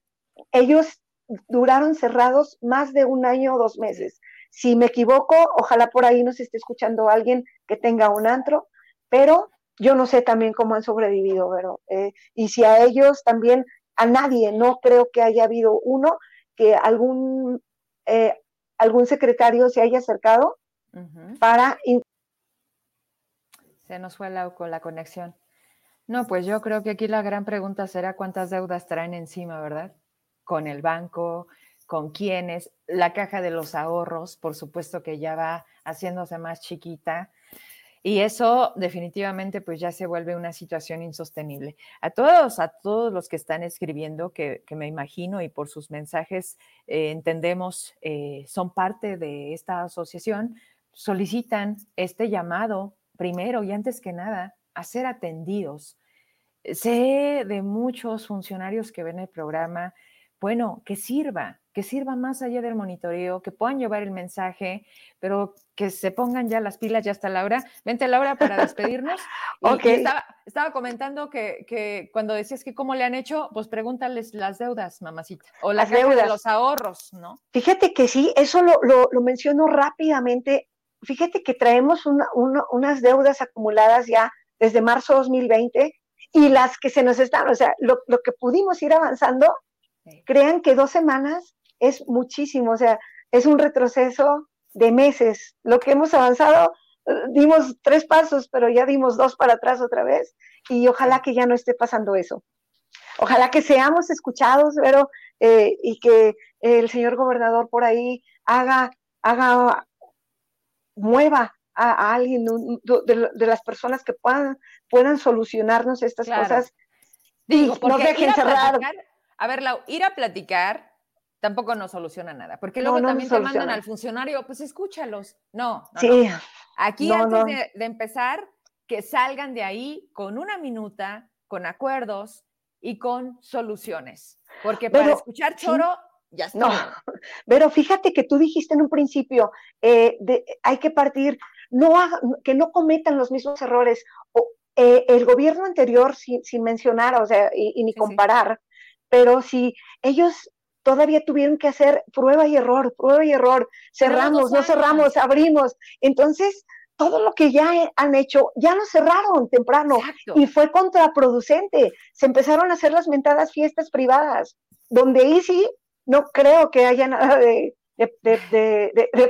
Ellos duraron cerrados más de un año o dos meses. Si me equivoco, ojalá por ahí nos esté escuchando alguien que tenga un antro, pero yo no sé también cómo han sobrevivido, pero, eh, y si a ellos también, a nadie, no creo que haya habido uno que algún, eh, algún secretario se haya acercado para... Se nos fue la, con la conexión. No, pues yo creo que aquí la gran pregunta será cuántas deudas traen encima, ¿verdad? Con el banco, con quiénes, la caja de los ahorros, por supuesto que ya va haciéndose más chiquita. Y eso definitivamente pues ya se vuelve una situación insostenible. A todos, a todos los que están escribiendo, que, me imagino y por sus mensajes eh, entendemos eh, son parte de esta asociación, solicitan este llamado primero y antes que nada a ser atendidos. Sé de muchos funcionarios que ven el programa bueno, que sirva, que sirva más allá del monitoreo, que puedan llevar el mensaje, pero que se pongan ya las pilas, ya está Laura. Vente Laura para despedirnos. ok. estaba, comentando que, cuando decías que cómo le han hecho, pues pregúntales las deudas, mamacita, o las, deudas de los ahorros, ¿no? Fíjate que sí, eso lo, lo, lo menciono rápidamente. fíjate que traemos unas deudas acumuladas ya desde marzo 2020 y las que se nos están, o sea, lo, que pudimos ir avanzando, crean que dos semanas es muchísimo, o sea, es un retroceso de meses. Lo que hemos avanzado, eh, dimos tres pasos, pero ya dimos dos para atrás otra vez y ojalá que ya no esté pasando eso. Ojalá que seamos escuchados, pero eh, y que el señor gobernador por ahí haga, haga, mueva a, alguien de, las personas que puedan, puedan solucionarnos estas cosas. Digo, no dejen cerrar. A ver, Lau, ir a platicar tampoco nos soluciona nada, porque luego también te mandan al funcionario, pues escúchalos. No, no sí. Aquí antes de, de empezar, que salgan de ahí con una minuta, con acuerdos, y con soluciones. Porque para escuchar choro, ya está. No, pero fíjate que tú dijiste en un principio, eh, de, hay que partir, no que no cometan los mismos errores. O, eh, el gobierno anterior, sin, mencionar, o sea, y, ni comparar, pero si ellos todavía tuvieron que hacer prueba y error, prueba y error, cerramos, no cerramos, abrimos. Entonces, todo lo que ya han hecho, ya lo cerraron temprano y fue contraproducente. Se empezaron a hacer las mentadas fiestas privadas, donde ahí sí no creo que haya nada de,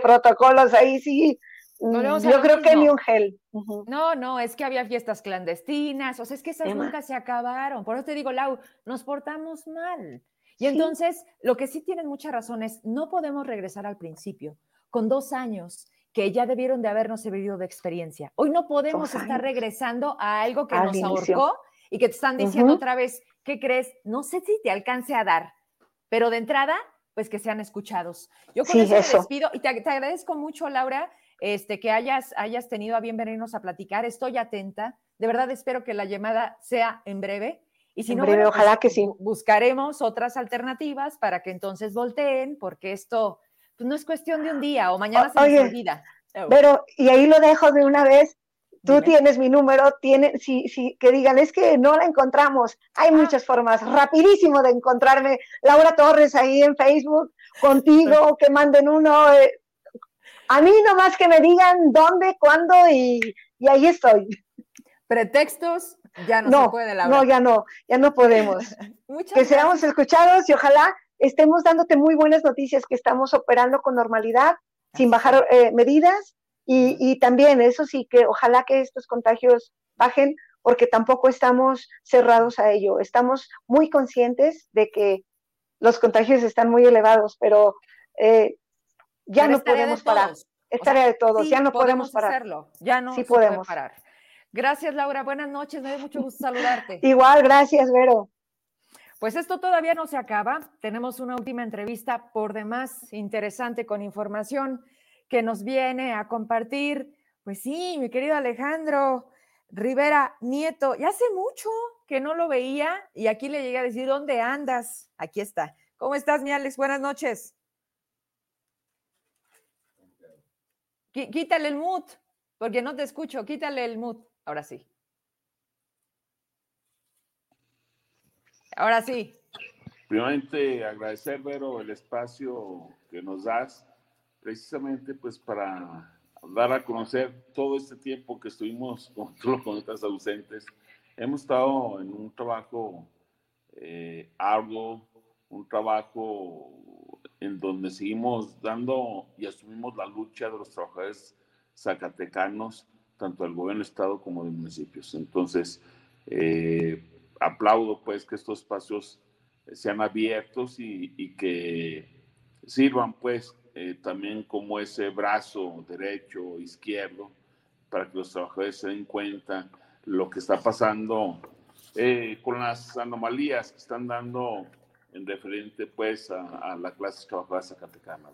protocolos, ahí sí. Yo creo que ni un gel. No, no, es que había fiestas clandestinas, o sea, es que esas nunca se acabaron. Por eso te digo, Lau, nos portamos mal. Y entonces, lo que sí tienen mucha razón es, no podemos regresar al principio. Con dos años que ya debieron de habernos servido de experiencia. Hoy no podemos estar regresando a algo que nos ahorcó y que te están diciendo otra vez, ¿qué crees? No sé si te alcance a dar, pero de entrada, pues que sean escuchados. Yo con eso, te despido y te, agradezco mucho, Laura, este, que hayas, hayas tenido a bien venirnos a platicar. Estoy atenta. De verdad espero que la llamada sea en breve. Y si no, breve, ojalá pues, que sí. Buscaremos otras alternativas para que entonces volteen, porque esto pues, no es cuestión de un día o mañana se les olvida. Pero, y ahí lo dejo de una vez, tú tienes mi número, tiene, si, si, que digan, es que no la encontramos, hay ah. muchas formas, rapidísimo de encontrarme, Laura Torres ahí en Facebook, contigo, que manden uno, eh, a mí nomás que me digan dónde, cuándo y, y ahí estoy. Pretextos, ya no, se puede, Laura. No, ya no, ya no podemos. que seamos escuchados y ojalá estemos dándote muy buenas noticias que estamos operando con normalidad, sin bajar eh, medidas y, también eso sí que ojalá que estos contagios bajen porque tampoco estamos cerrados a ello. Estamos muy conscientes de que los contagios están muy elevados, pero eh, ya no podemos parar. Es tarea de todos, ya no podemos parar. Hacerlo. Ya no podemos parar. Gracias, Laura. Buenas noches. Me da mucho gusto saludarte. Igual, gracias, Vero. Pues esto todavía no se acaba. Tenemos una última entrevista por demás interesante con información que nos viene a compartir. Pues sí, mi querido Alejandro Rivera Nieto, ya hace mucho que no lo veía y aquí le llegué a decir, ¿dónde andas? Aquí está. ¿Cómo estás, mi Alex? Buenas noches. Quítale el mood, porque no te escucho. Quítale el mood. Ahora sí. Ahora sí. Primeramente, agradecer, Vero, el espacio que nos das, precisamente pues para dar a conocer todo este tiempo que estuvimos, con tú lo comentas, ausentes. Hemos estado en un trabajo eh, arduo, un trabajo en donde seguimos dando y asumimos la lucha de los trabajadores zacatecanos, tanto del gobierno del estado como de municipios. Entonces, eh, aplaudo pues que estos espacios sean abiertos y, que sirvan pues eh, también como ese brazo derecho o izquierdo para que los trabajadores se den cuenta lo que está pasando eh, con las anomalías que están dando en referente pues a, la clase trabajadora zacatecana.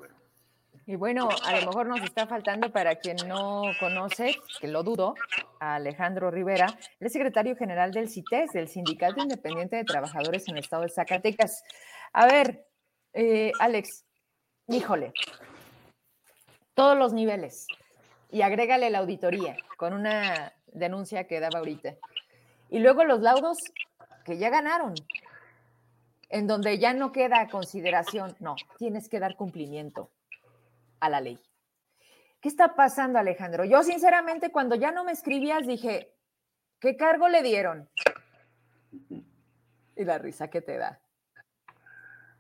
Y bueno, a lo mejor nos está faltando para quien no conoce, que lo dudo, a Alejandro Rivera, el secretario general del CITES, del Sindicato Independiente de Trabajadores en el Estado de Zacatecas. A ver, eh, Alex, híjole, todos los niveles y agrégale la auditoría con una denuncia que daba ahorita. Y luego los laudos que ya ganaron, en donde ya no queda consideración, no, tienes que dar cumplimiento a la ley. ¿qué está pasando, Alejandro? Yo sinceramente cuando ya no me escribías dije, ¿qué cargo le dieron? Y la risa que te da.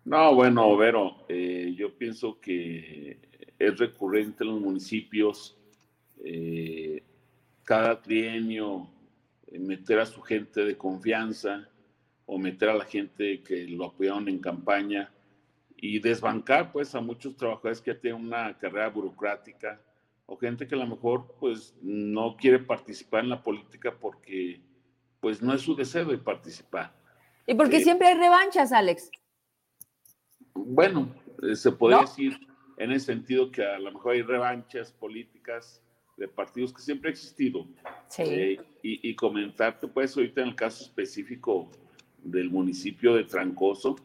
No, bueno, Vero, eh, yo pienso que es recurrente en los municipios eh, cada trienio eh, meter a su gente de confianza o meter a la gente que lo apoyaron en campaña y desbancar pues a muchos trabajadores que tienen una carrera burocrática o gente que a lo mejor pues no quiere participar en la política porque pues no es su deseo de participar. Y porque siempre hay revanchas, Alex. Bueno, eh, se puede decir en el sentido que a lo mejor hay revanchas políticas de partidos que siempre ha existido. Sí. Eh, y, comentarte, pues, ahorita en el caso específico del municipio de Trancoso,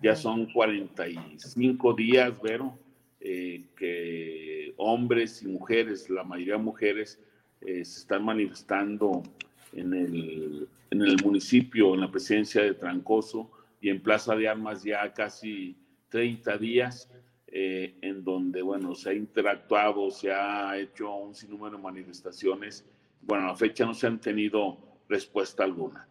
ya son 45 días, Vero, eh, que hombres y mujeres, la mayoría mujeres, se están manifestando en el, en el municipio, en la presidencia de Trancoso y en Plaza de Armas ya casi 30 días, eh, en donde, bueno, se ha interactuado, se ha hecho un sinnúmero de manifestaciones. Bueno, a la fecha no se han tenido respuesta alguna.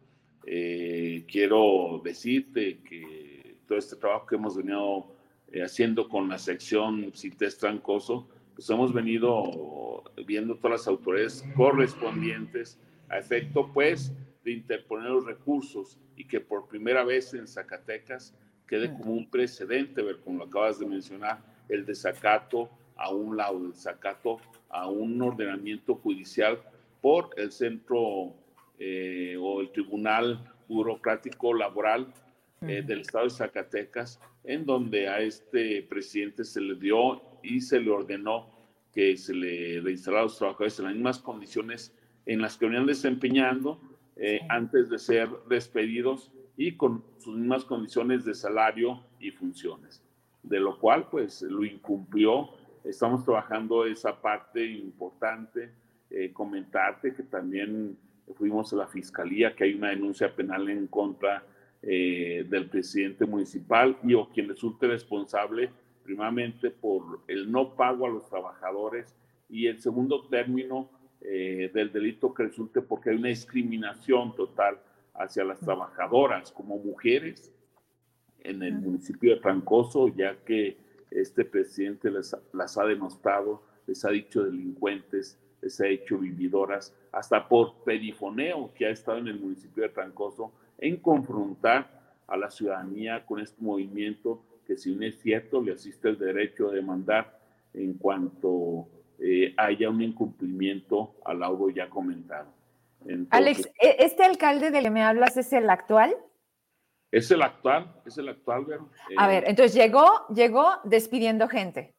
Eh, quiero decirte que todo este trabajo que hemos venido eh, haciendo con la sección CITES Trancoso, pues hemos venido viendo todas las autoridades correspondientes a efecto, pues, de interponer los recursos y que por primera vez en Zacatecas quede como un precedente, ver, como lo acabas de mencionar, el desacato a un lado, el desacato a un ordenamiento judicial por el centro eh, o el Tribunal Burocrático Laboral eh, del Estado de Zacatecas, en donde a este presidente se le dio y se le ordenó que se le reinstalara a los trabajadores en las mismas condiciones en las que venían desempeñando eh, antes de ser despedidos y con sus mismas condiciones de salario y funciones, de lo cual pues lo incumplió. Estamos trabajando esa parte importante. Eh, comentarte que también fuimos a la fiscalía, que hay una denuncia penal en contra eh, del presidente municipal y o quien resulte responsable primeramente por el no pago a los trabajadores y el segundo término eh, del delito que resulte porque hay una discriminación total hacia las trabajadoras como mujeres en el municipio de Trancoso, ya que este presidente las ha denostado, les ha dicho delincuentes, les ha hecho vividoras, hasta por perifoneo que ha estado en el municipio de Trancoso en confrontar a la ciudadanía con este movimiento que si no es cierto le asiste el derecho de demandar en cuanto eh, haya un incumplimiento al laudo ya comentado. Alex, ¿e-, ¿este alcalde del que me hablas es el actual? Es el actual, es el actual, A eh, ver, entonces llegó, llegó despidiendo gente.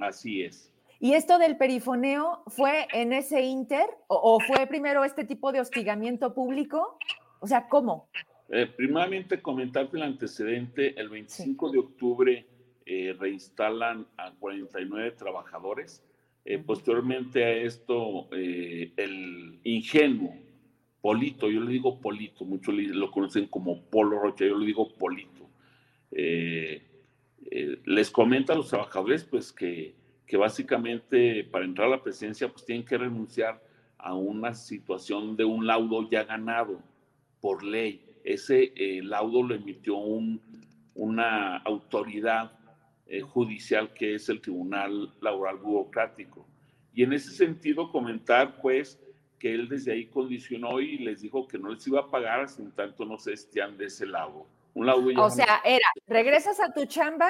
Así es. ¿Y esto del perifoneo fue en ese inter o, fue primero este tipo de hostigamiento público? O sea, ¿cómo? Eh, primeramente, comentarte el antecedente, el 25 de octubre eh, reinstalan a 49 trabajadores. posteriormente a esto, el ingenuo Polito, yo le digo Polito, muchos lo conocen como Polo Rocha, yo le digo Polito. Eh, eh, les comenta a los trabajadores pues que, que, básicamente para entrar a la presidencia pues tienen que renunciar a una situación de un laudo ya ganado por ley. Ese eh, laudo lo emitió un, una autoridad judicial que es el Tribunal Laboral Burocrático. Y en ese sentido comentar pues que él desde ahí condicionó y les dijo que no les iba a pagar sin tanto no se estian de ese lado. Un lado o sea, era, regresas a tu chamba,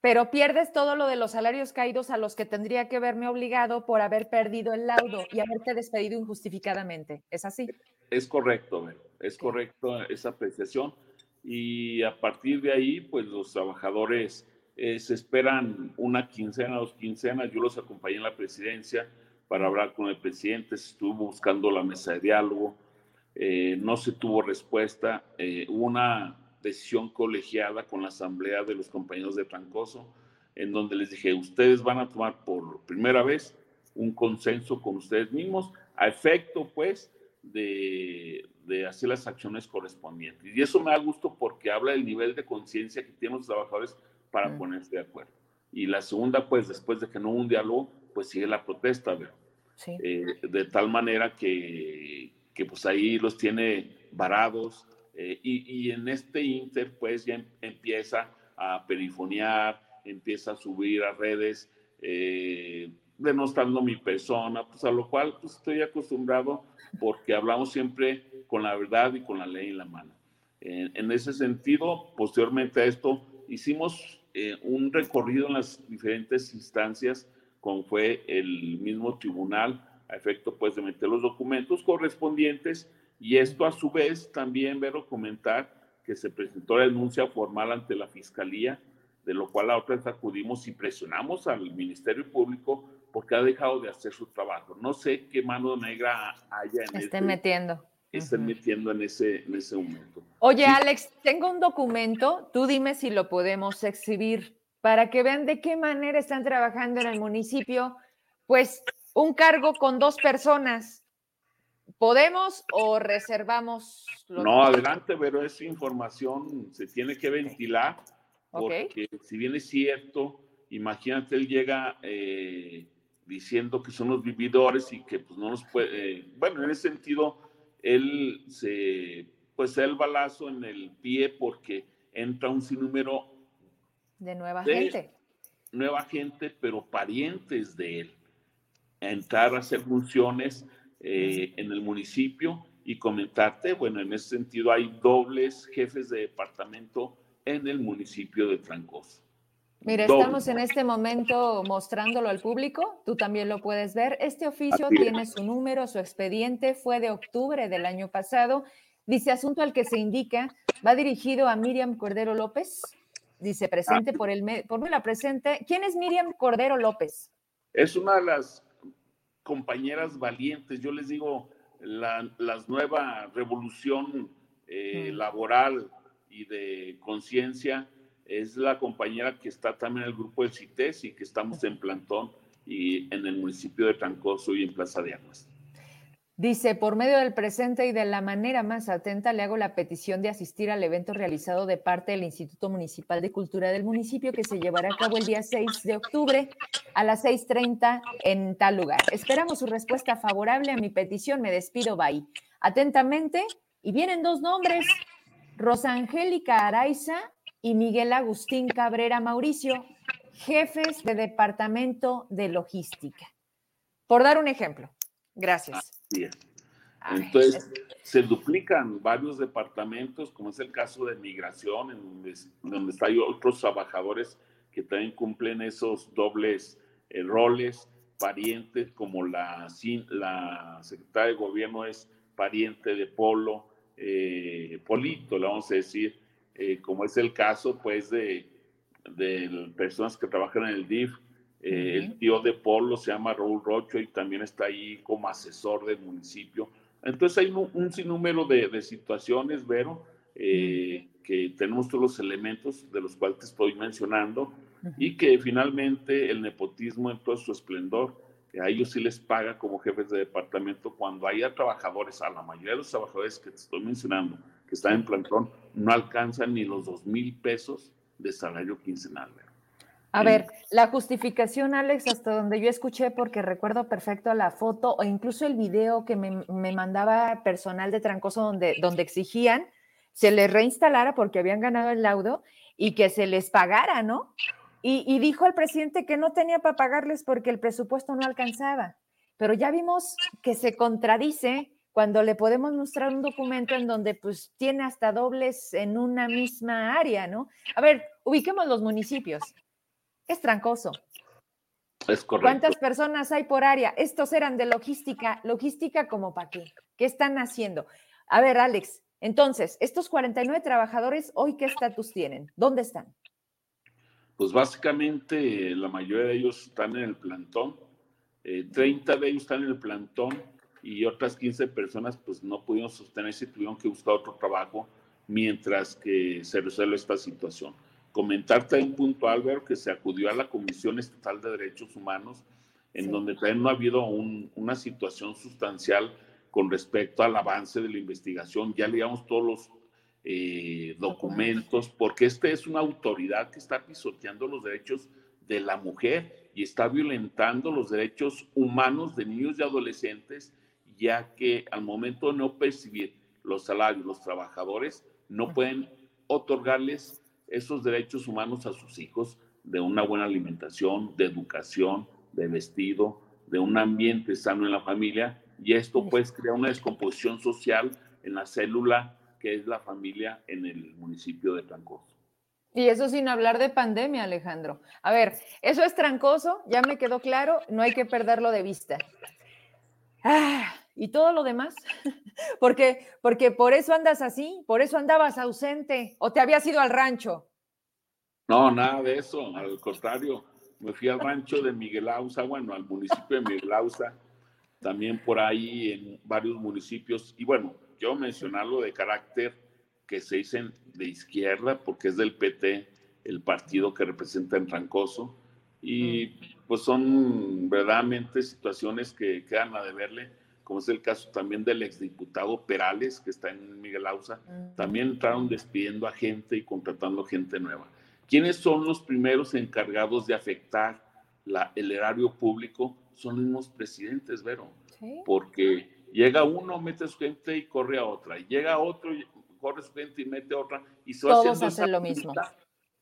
pero pierdes todo lo de los salarios caídos a los que tendría que verme obligado por haber perdido el laudo y haberte despedido injustificadamente. ¿Es así? Es correcto, es correcto esa apreciación. Y a partir de ahí, pues los trabajadores eh, se esperan una quincena, dos quincenas. Yo los acompañé en la presidencia para hablar con el presidente, se estuvo buscando la mesa de diálogo, eh, no se tuvo respuesta, eh, una decisión colegiada con la asamblea de los compañeros de Trancoso, en donde les dije, ustedes van a tomar por primera vez un consenso con ustedes mismos, a efecto pues de, de hacer las acciones correspondientes. Y eso me da gusto porque habla del nivel de conciencia que tienen los trabajadores para ponerse de acuerdo. Y la segunda, pues después de que no hubo un diálogo, pues sigue la protesta, eh, de tal manera que, que, pues ahí los tiene varados eh, y, y, en este inter pues ya em, empieza a perifonear, empieza a subir a redes eh, denostando mi persona, pues a lo cual pues, estoy acostumbrado porque hablamos siempre con la verdad y con la ley en la mano. en ese sentido, posteriormente a esto, hicimos eh, un recorrido en las diferentes instancias, como fue el mismo tribunal, a efecto pues de meter los documentos correspondientes y esto a su vez también, Vero, comentar que se presentó la denuncia formal ante la Fiscalía, de lo cual a otra vez acudimos y presionamos al Ministerio Público porque ha dejado de hacer su trabajo. No sé qué mano negra haya en Estén metiendo. Estén metiendo en ese, en ese momento. Oye, Alex, tengo un documento, tú dime si lo podemos exhibir para que vean de qué manera están trabajando en el municipio. Pues un cargo con dos personas. ¿Podemos o reservamos? no, adelante, pero esa información se tiene que ventilar porque si bien es cierto, imagínate, él llega eh, diciendo que son los vividores y que pues no nos puede, eh, bueno, en ese sentido, él se, pues el balazo en el pie porque entra un sinnúmero de nueva gente. Nueva gente, pero parientes de él, entrar a hacer funciones eh, en el municipio y comentarte, bueno, en ese sentido hay dobles jefes de departamento en el municipio de Trancoso. Mira, estamos en este momento mostrándolo al público, tú también lo puedes ver. Este oficio tiene su número, su expediente, fue de octubre del año pasado. Dice asunto al que se indica, va dirigido a Miriam Cordero López. Dice presente por el por la presente. ¿Quién es Miriam Cordero López? Es una de las compañeras valientes. Yo les digo, la, nueva revolución eh, mm. laboral y de conciencia es la compañera que está también en el grupo del CITES y que estamos en plantón y en el municipio de Trancoso y en Plaza de Armas. Dice, por medio del presente y de la manera más atenta, le hago la petición de asistir al evento realizado de parte del Instituto Municipal de Cultura del municipio que se llevará a cabo el día 6 de octubre a las 6.30 en tal lugar. Esperamos su respuesta favorable a mi petición. Me despido, bye. Atentamente, y vienen dos nombres, Rosangélica Araiza y Miguel Agustín Cabrera Mauricio, jefes de Departamento de Logística. Por dar un ejemplo. Gracias. Entonces, se duplican varios departamentos, como es el caso de migración, en donde, donde hay otros trabajadores que también cumplen esos dobles eh, roles, parientes, como la, la secretaria de gobierno es pariente de Polo, eh, Polito, le vamos a decir, eh, como es el caso pues de, de, personas que trabajan en el DIF. Eh, el tío de Polo se llama Raúl Rocho y también está ahí como asesor del municipio. Entonces hay un, sinnúmero de, de, situaciones, Vero, que tenemos todos los elementos de los cuales te estoy mencionando y que finalmente el nepotismo en todo su esplendor que a ellos sí les paga como jefes de departamento cuando haya trabajadores, a la mayoría de los trabajadores que te estoy mencionando, que están en plantón, no alcanzan ni los dos mil pesos de salario quincenal. A ver, la justificación, Alex, hasta donde yo escuché, porque recuerdo perfecto la foto o incluso el video que me, me mandaba personal de Trancoso donde, donde exigían se les reinstalara porque habían ganado el laudo y que se les pagara, ¿no? Y, dijo el presidente que no tenía para pagarles porque el presupuesto no alcanzaba. Pero ya vimos que se contradice cuando le podemos mostrar un documento en donde pues tiene hasta dobles en una misma área, ¿no? A ver, ubiquemos los municipios. Es trancoso. Es correcto. ¿Cuántas personas hay por área? Estos eran de logística. ¿Logística como para qué? ¿Qué están haciendo? A ver, Alex, entonces, estos 49 trabajadores, ¿hoy qué estatus tienen? ¿Dónde están? Pues básicamente la mayoría de ellos están en el plantón, 30 eh, de ellos están en el plantón y otras 15 personas pues no pudieron sostenerse y tuvieron que buscar otro trabajo mientras que se resuelve esta situación. Comentarte un punto, Álvaro, que se acudió a la Comisión Estatal de Derechos Humanos, en donde también no ha habido una situación sustancial con respecto al avance de la investigación. Ya leíamos todos los eh, documentos, porque esta es una autoridad que está pisoteando los derechos de la mujer y está violentando los derechos humanos de niños y adolescentes, ya que al momento de no percibir los salarios, los trabajadores no pueden otorgarles esos derechos humanos a sus hijos de una buena alimentación, de educación, de vestido, de un ambiente sano en la familia y esto pues crea una descomposición social en la célula que es la familia en el municipio de Trancoso. Y eso sin hablar de pandemia, Alejandro. A ver, eso es trancoso, ya me quedó claro, no hay que perderlo de vista. Ah, ¿Y todo lo demás? porque, porque por eso andas así, por eso andabas ausente, o te habías ido al rancho. No, nada de eso, al contrario, me fui al rancho de Miguel Ausa, bueno, al municipio de Miguel Ausa, también por ahí en varios municipios, y bueno, yo mencionarlo de carácter que se dicen de izquierda, porque es del PT, el partido que representa en Trancoso, y mm. pues son verdaderamente situaciones que quedan a deberle, como es el caso también del exdiputado Perales, que está en Miguel Ausa, mm. también entraron despidiendo a gente y contratando gente nueva. ¿Quiénes son los primeros encargados de afectar la, el erario público? Son los mismos presidentes, Vero, porque Llega uno, mete a su gente y corre a otra. Llega otro, corre su gente y mete a otra. Y se va Todos hacen lo mismo.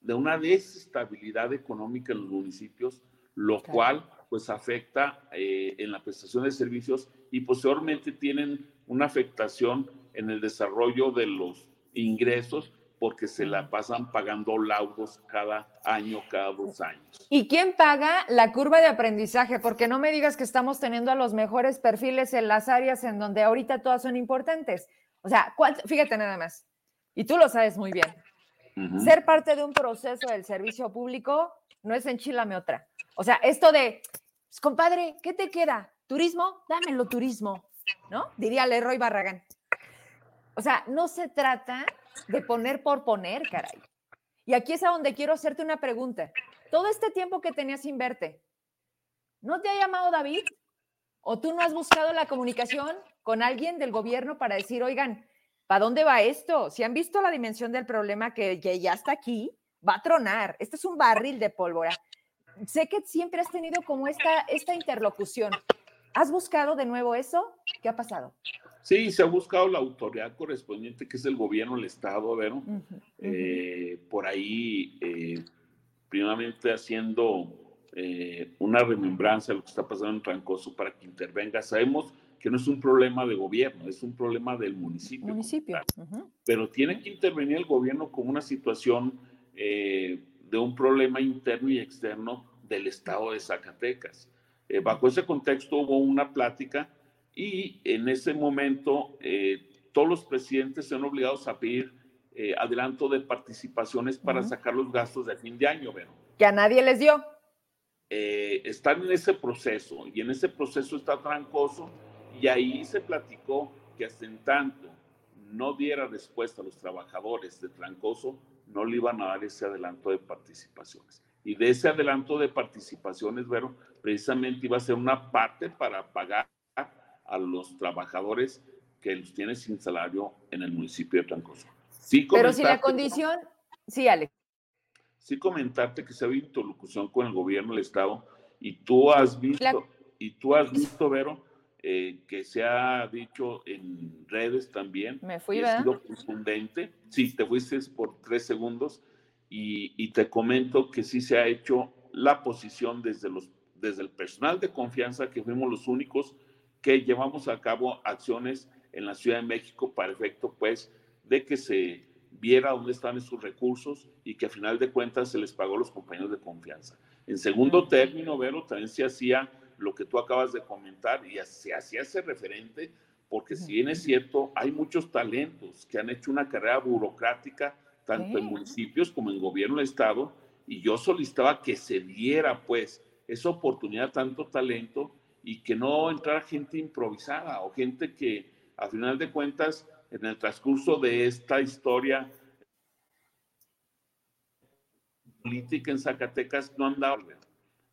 De una desestabilidad económica en los municipios, lo cual pues afecta eh, en la prestación de servicios y posteriormente tienen una afectación en el desarrollo de los ingresos porque se la pasan pagando laudos cada año, cada dos años. ¿Y quién paga la curva de aprendizaje? Porque no me digas que estamos teniendo a los mejores perfiles en las áreas en donde ahorita todas son importantes. O sea, fíjate nada más, y tú lo sabes muy bien. Ser parte de un proceso del servicio público no es enchilame otra. O sea, esto de, pues, compadre, ¿qué te queda? ¿Turismo? Dámelo turismo, ¿no? Diría Leroy Barragán. O sea, no se trata de poner por poner, caray. Y aquí es a donde quiero hacerte una pregunta. Todo este tiempo que tenías sin verte, ¿no te ha llamado David? ¿O tú no has buscado la comunicación con alguien del gobierno para decir, oigan, ¿para dónde va esto? Si han visto la dimensión del problema que, ya está aquí, va a tronar. Este es un barril de pólvora. Sé que siempre has tenido como esta, esta interlocución. ¿Has buscado de nuevo eso? ¿Qué ha pasado? Sí, se ha buscado la autoridad correspondiente, que es el gobierno, el Estado, ¿verdad? Eh, por ahí, eh, primeramente haciendo eh, una remembranza de lo que está pasando en Trancoso para que intervenga. Sabemos que no es un problema de gobierno, es un problema del municipio. Municipio. Pero tiene que intervenir el gobierno con una situación de un problema interno y externo del Estado de Zacatecas. Bajo ese contexto hubo una plática y en ese momento eh, todos los presidentes son obligados a pedir eh, adelanto de participaciones para sacar los gastos de fin de año, ¿verdad? Que a nadie les dio. Eh, están en ese proceso y en ese proceso está trancoso y ahí se platicó que hasta en tanto no diera respuesta a los trabajadores de Trancoso, no le iban a dar ese adelanto de participaciones. Y de ese adelanto de participaciones, bueno, precisamente iba a ser una parte para pagar a los trabajadores que los tiene sin salario en el municipio de Trancoso. Sí Pero si la condición, sí, Alex. Sí comentarte que se ha habido interlocución con el gobierno del estado y tú has visto, y tú has visto, Vero, eh, que se ha dicho en redes también. Me fui, Ha sido. Sí, te fuiste por tres segundos y, y, te comento que sí se ha hecho la posición desde, los, desde el personal de confianza, que fuimos los únicos que llevamos a cabo acciones en la Ciudad de México para efecto, pues, de que se viera dónde están esos recursos y que a final de cuentas se les pagó a los compañeros de confianza. En segundo término, Vero, también se hacía lo que tú acabas de comentar y se hacía ese referente, porque si bien es cierto, hay muchos talentos que han hecho una carrera burocrática, tanto en municipios como en gobierno del Estado, y yo solicitaba que se diera, pues, esa oportunidad, tanto talento, y que no entrara gente improvisada o gente que a final de cuentas en el transcurso de esta historia política en Zacatecas no andaba.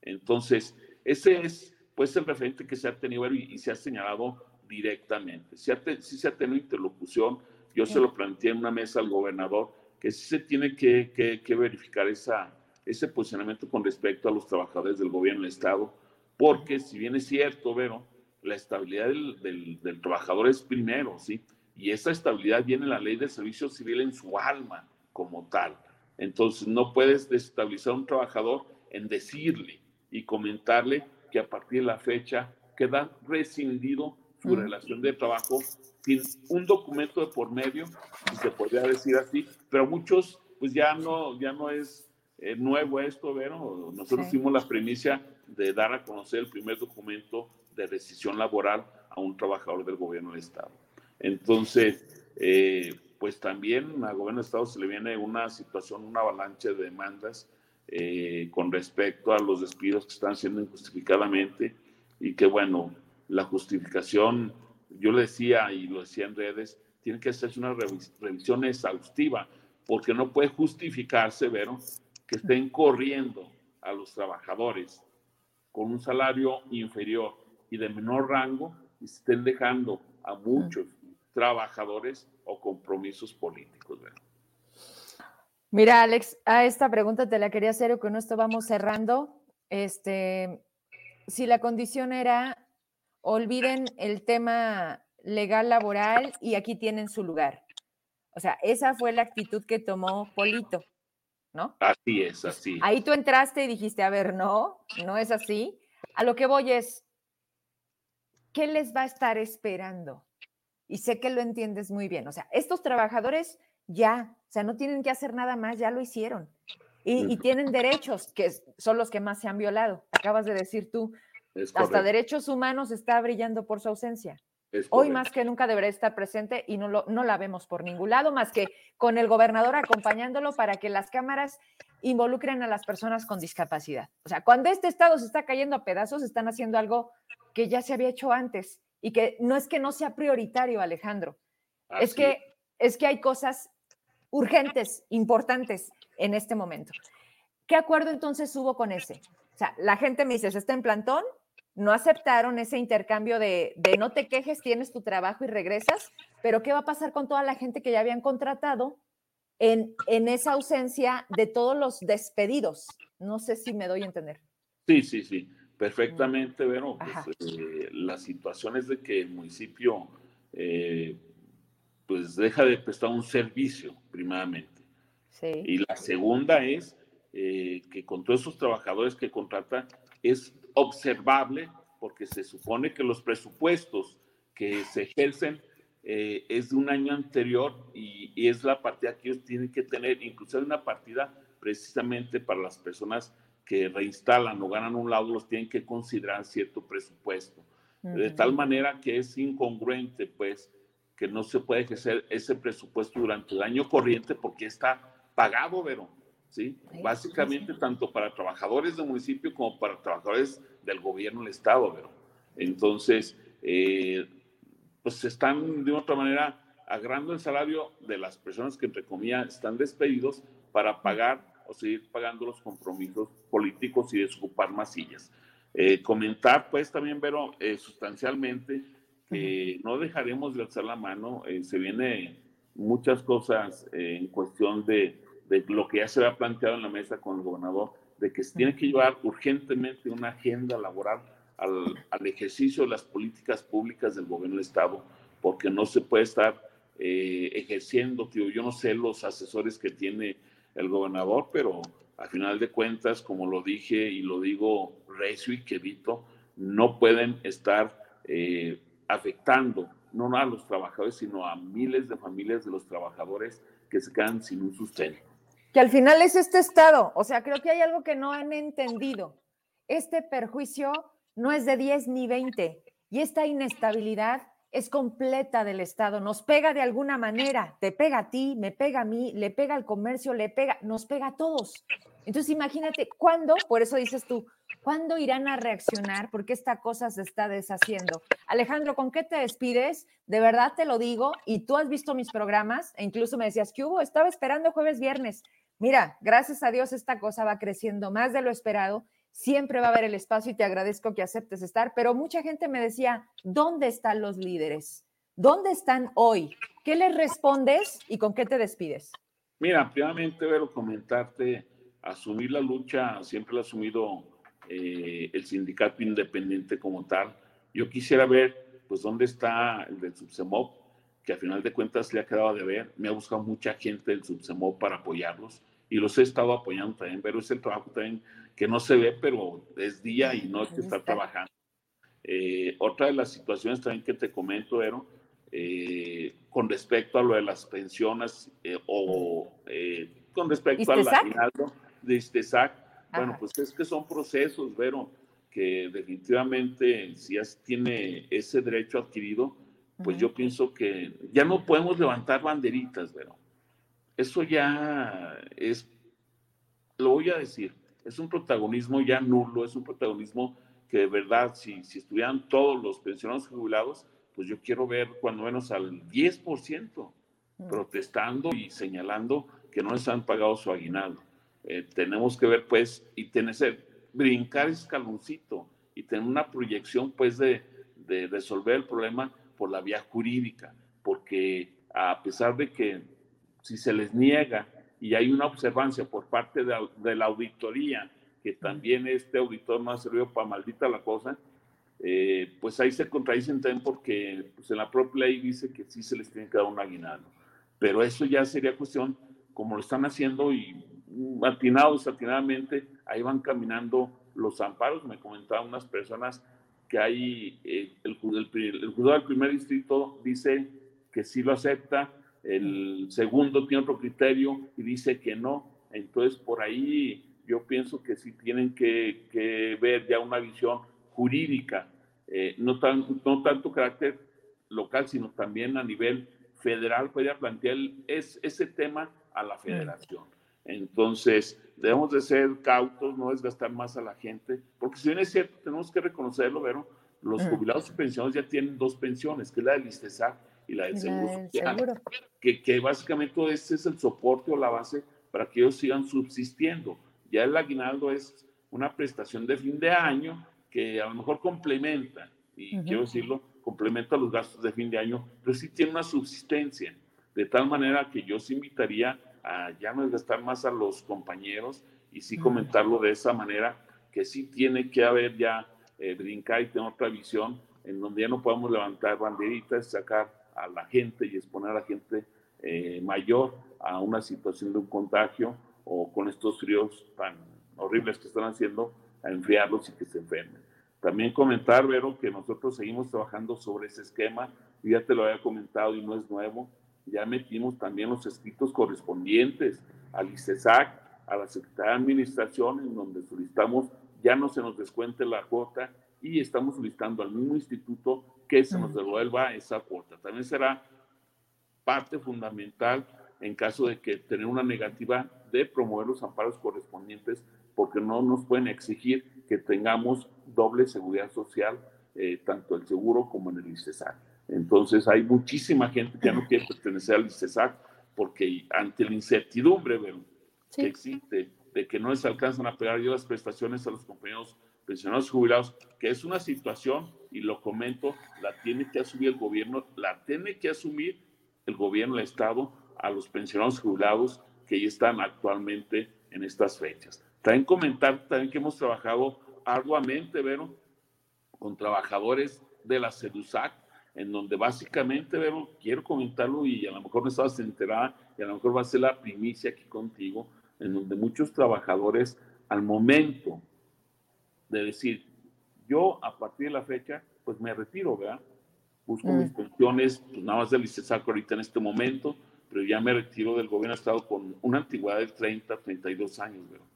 Entonces, ese es pues el referente que se ha tenido y, se ha señalado directamente. Si, se ha tenido interlocución, yo se lo planteé en una mesa al gobernador, que sí se tiene que, que verificar esa ese posicionamiento con respecto a los trabajadores del gobierno del Estado, porque si bien es cierto, Vero, la estabilidad del, del, trabajador es primero, ¿sí? Y esa estabilidad viene en la ley del servicio civil en su alma como tal. Entonces, no puedes desestabilizar a un trabajador en decirle y comentarle que a partir de la fecha queda rescindido su relación de trabajo sin un documento de por medio, si se podría decir así, pero muchos, pues ya no, ya no es eh, nuevo esto, Vero. Nosotros hicimos la premisa de dar a conocer el primer documento de rescisión laboral a un trabajador del gobierno del Estado. Entonces, eh, pues también al gobierno del Estado se le viene una situación, una avalancha de demandas eh, con respecto a los despidos que están siendo injustificadamente y que, bueno, la justificación, yo le decía y lo decía en redes, tiene que hacerse una revisión exhaustiva, porque no puede justificarse, Vero, que estén corriendo a los trabajadores con un salario inferior y de menor rango y estén dejando a muchos trabajadores o compromisos políticos. Vero. Mira, Alex, a esta pregunta te la quería hacer o con esto vamos cerrando. Este, si la condición era olviden el tema legal laboral y aquí tienen su lugar. O sea, esa fue la actitud que tomó Polito, ¿no? Así es, así. Ahí tú entraste y dijiste, a ver, no, no es así. A lo que voy es, ¿qué les va a estar esperando? Y sé que lo entiendes muy bien. O sea, estos trabajadores ya, o sea, no tienen que hacer nada más, ya lo hicieron. Y, y tienen derechos, que son los que más se han violado. Acabas de decir tú, hasta derechos humanos está brillando por su ausencia. Hoy más que nunca debería estar presente y no, lo, no la vemos por ningún lado, más que con el gobernador acompañándolo para que las cámaras involucren a las personas con discapacidad. O sea, cuando este estado se está cayendo a pedazos, están haciendo algo que ya se había hecho antes y que no es que no sea prioritario, Alejandro. es que, es que hay cosas urgentes, importantes en este momento. ¿Qué acuerdo entonces hubo con ese? O sea, la gente me dice, ¿se está en plantón? No aceptaron ese intercambio de, no te quejes, tienes tu trabajo y regresas, pero ¿qué va a pasar con toda la gente que ya habían contratado en, en esa ausencia de todos los despedidos? No sé si me doy a entender. Sí, sí, sí, perfectamente, Vero. Pues, eh, la situación es de que el municipio eh, pues deja de prestar un servicio, primeramente. Sí. Y la segunda es eh, que con todos esos trabajadores que contratan, es observable porque se supone que los presupuestos que se ejercen eh, es de un año anterior y, es la partida que ellos tienen que tener, incluso hay una partida precisamente para las personas que reinstalan o ganan un lado, los tienen que considerar cierto presupuesto. De tal manera que es incongruente, pues, que no se puede ejercer ese presupuesto durante el año corriente porque está pagado, pero ¿sí? Básicamente tanto para trabajadores del municipio como para trabajadores del gobierno del Estado, pero entonces, eh, pues están de otra manera agarrando el salario de las personas que entre comillas están despedidos para pagar o seguir pagando los compromisos políticos y desocupar más sillas. Eh, comentar pues también, pero eh, sustancialmente que no dejaremos de alzar la mano, se viene muchas cosas en cuestión de de lo que ya se había planteado en la mesa con el gobernador, de que se tiene que llevar urgentemente una agenda laboral al, al ejercicio de las políticas públicas del gobierno del Estado, porque no se puede estar eh, ejerciendo, tío, yo no sé los asesores que tiene el gobernador, pero a final de cuentas, como lo dije y lo digo recio y quedito, no pueden estar eh, afectando no a los trabajadores, sino a miles de familias de los trabajadores que se quedan sin un sustento que al final es este Estado. O sea, creo que hay algo que no han entendido. Este perjuicio no es de 10 ni 20 y esta inestabilidad es completa del Estado. Nos pega de alguna manera, te pega a ti, me pega a mí, le pega al comercio, le pega, nos pega a todos. Entonces imagínate cuándo, por eso dices tú, ¿cuándo irán a reaccionar? Porque esta cosa se está deshaciendo. Alejandro, ¿con qué te despides? De verdad te lo digo, y tú has visto mis programas, e incluso me decías que hubo, estaba esperando jueves, viernes. Mira, gracias a Dios esta cosa va creciendo más de lo esperado. Siempre va a haber el espacio y te agradezco que aceptes estar, pero mucha gente me decía, ¿dónde están los líderes? ¿Dónde están hoy? ¿Qué les respondes y con qué te despides? Mira, primeramente, comentarte asumir la lucha siempre la ha asumido eh, el sindicato independiente como tal. Yo quisiera ver, pues, dónde está el del Subsemop, que a final de cuentas le ha quedado de ver. Me ha buscado mucha gente del Subsemop para apoyarlos y los he estado apoyando también, pero es el trabajo también que no se ve, pero es día y noche está trabajando. Eh, otra de las situaciones también que te comento, Ero, eh, con respecto a lo de las pensiones eh, o con respecto al aguinaldo de ISTESAC, bueno, pues es que son procesos, Vero, que definitivamente si ya tiene ese derecho adquirido, pues yo pienso que ya no podemos levantar banderitas, Vero. Eso ya es, lo voy a decir, es un protagonismo ya nulo, es un protagonismo que de verdad, si, si estuvieran todos los pensionados jubilados, pues yo quiero ver cuando menos al 10% mm. protestando y señalando que no les han pagado su aguinaldo. Eh, tenemos que ver, pues, y tener, brincar escaloncito y tener una proyección, pues, de, de resolver el problema por la vía jurídica, porque a pesar de que si se les niega y hay una observancia por parte de, de la auditoría que también este auditor no ha servido para maldita la cosa, eh, pues ahí se contradicen también porque pues en la propia ley dice que sí se les tiene que dar un aguinaldo. Pero eso ya sería cuestión, como lo están haciendo y atinados, atinadamente, ahí van caminando los amparos. Me comentaban unas personas que hay, eh, el, el, el juzgado del primer distrito dice que sí lo acepta, el segundo tiene otro criterio y dice que no. Entonces, por ahí yo pienso que sí tienen que, ver ya una visión jurídica, eh, no, tan, no tanto carácter local, sino también a nivel federal, puede plantear es, ese tema a la federación. Entonces, debemos de ser cautos, no desgastar más a la gente, porque si bien es cierto, tenemos que reconocerlo, pero los jubilados y pensionados ya tienen dos pensiones, que es la del ISTESAC y la del Seguro Social, que, que básicamente ese es el soporte o la base para que ellos sigan subsistiendo. Ya el aguinaldo es una prestación de fin de año que a lo mejor complementa, y quiero decirlo, complementa los gastos de fin de año, pero sí tiene una subsistencia, de tal manera que yo os invitaría a ya no gastar más a los compañeros y sí comentarlo de esa manera, que sí tiene que haber ya eh, brincar y tener otra visión en donde ya no podemos levantar banderitas, sacar a la gente y exponer a la gente eh, mayor a una situación de un contagio o con estos fríos tan horribles que están haciendo, a enfriarlos y que se enfermen. También comentar, Vero, que nosotros seguimos trabajando sobre ese esquema, ya te lo había comentado y no es nuevo, ya metimos también los escritos correspondientes al ICESAC, a la Secretaría de Administración, en donde solicitamos ya no se nos descuente la cuota y estamos solicitando al mismo instituto que se nos devuelva esa cuota. También será parte fundamental en caso de que tener una negativa de promover los amparos correspondientes, porque no nos pueden exigir que tengamos doble seguridad social, eh, tanto el seguro como en el ICESAC. Entonces hay muchísima gente que ya no quiere pertenecer al ICESAC porque ante la incertidumbre que existe de que no les alcanzan a pegar yo las prestaciones a los compañeros pensionados jubilados, que es una situación, y lo comento, la tiene que asumir el gobierno, la tiene que asumir el gobierno del Estado a los pensionados jubilados que ya están actualmente en estas fechas. También comentar también que hemos trabajado arduamente, Vero, con trabajadores de la CEDUSAC, en donde básicamente, Vero, quiero comentarlo y a lo mejor no estabas enterada y a lo mejor va a ser la primicia aquí contigo, en donde muchos trabajadores al momento de decir, yo a partir de la fecha, pues me retiro, ¿verdad? Busco mis mm. pensiones, pues nada más del ICESAC ahorita en este momento, pero ya me retiro del gobierno de Estado con una antigüedad de 30, 32 años, ¿verdad?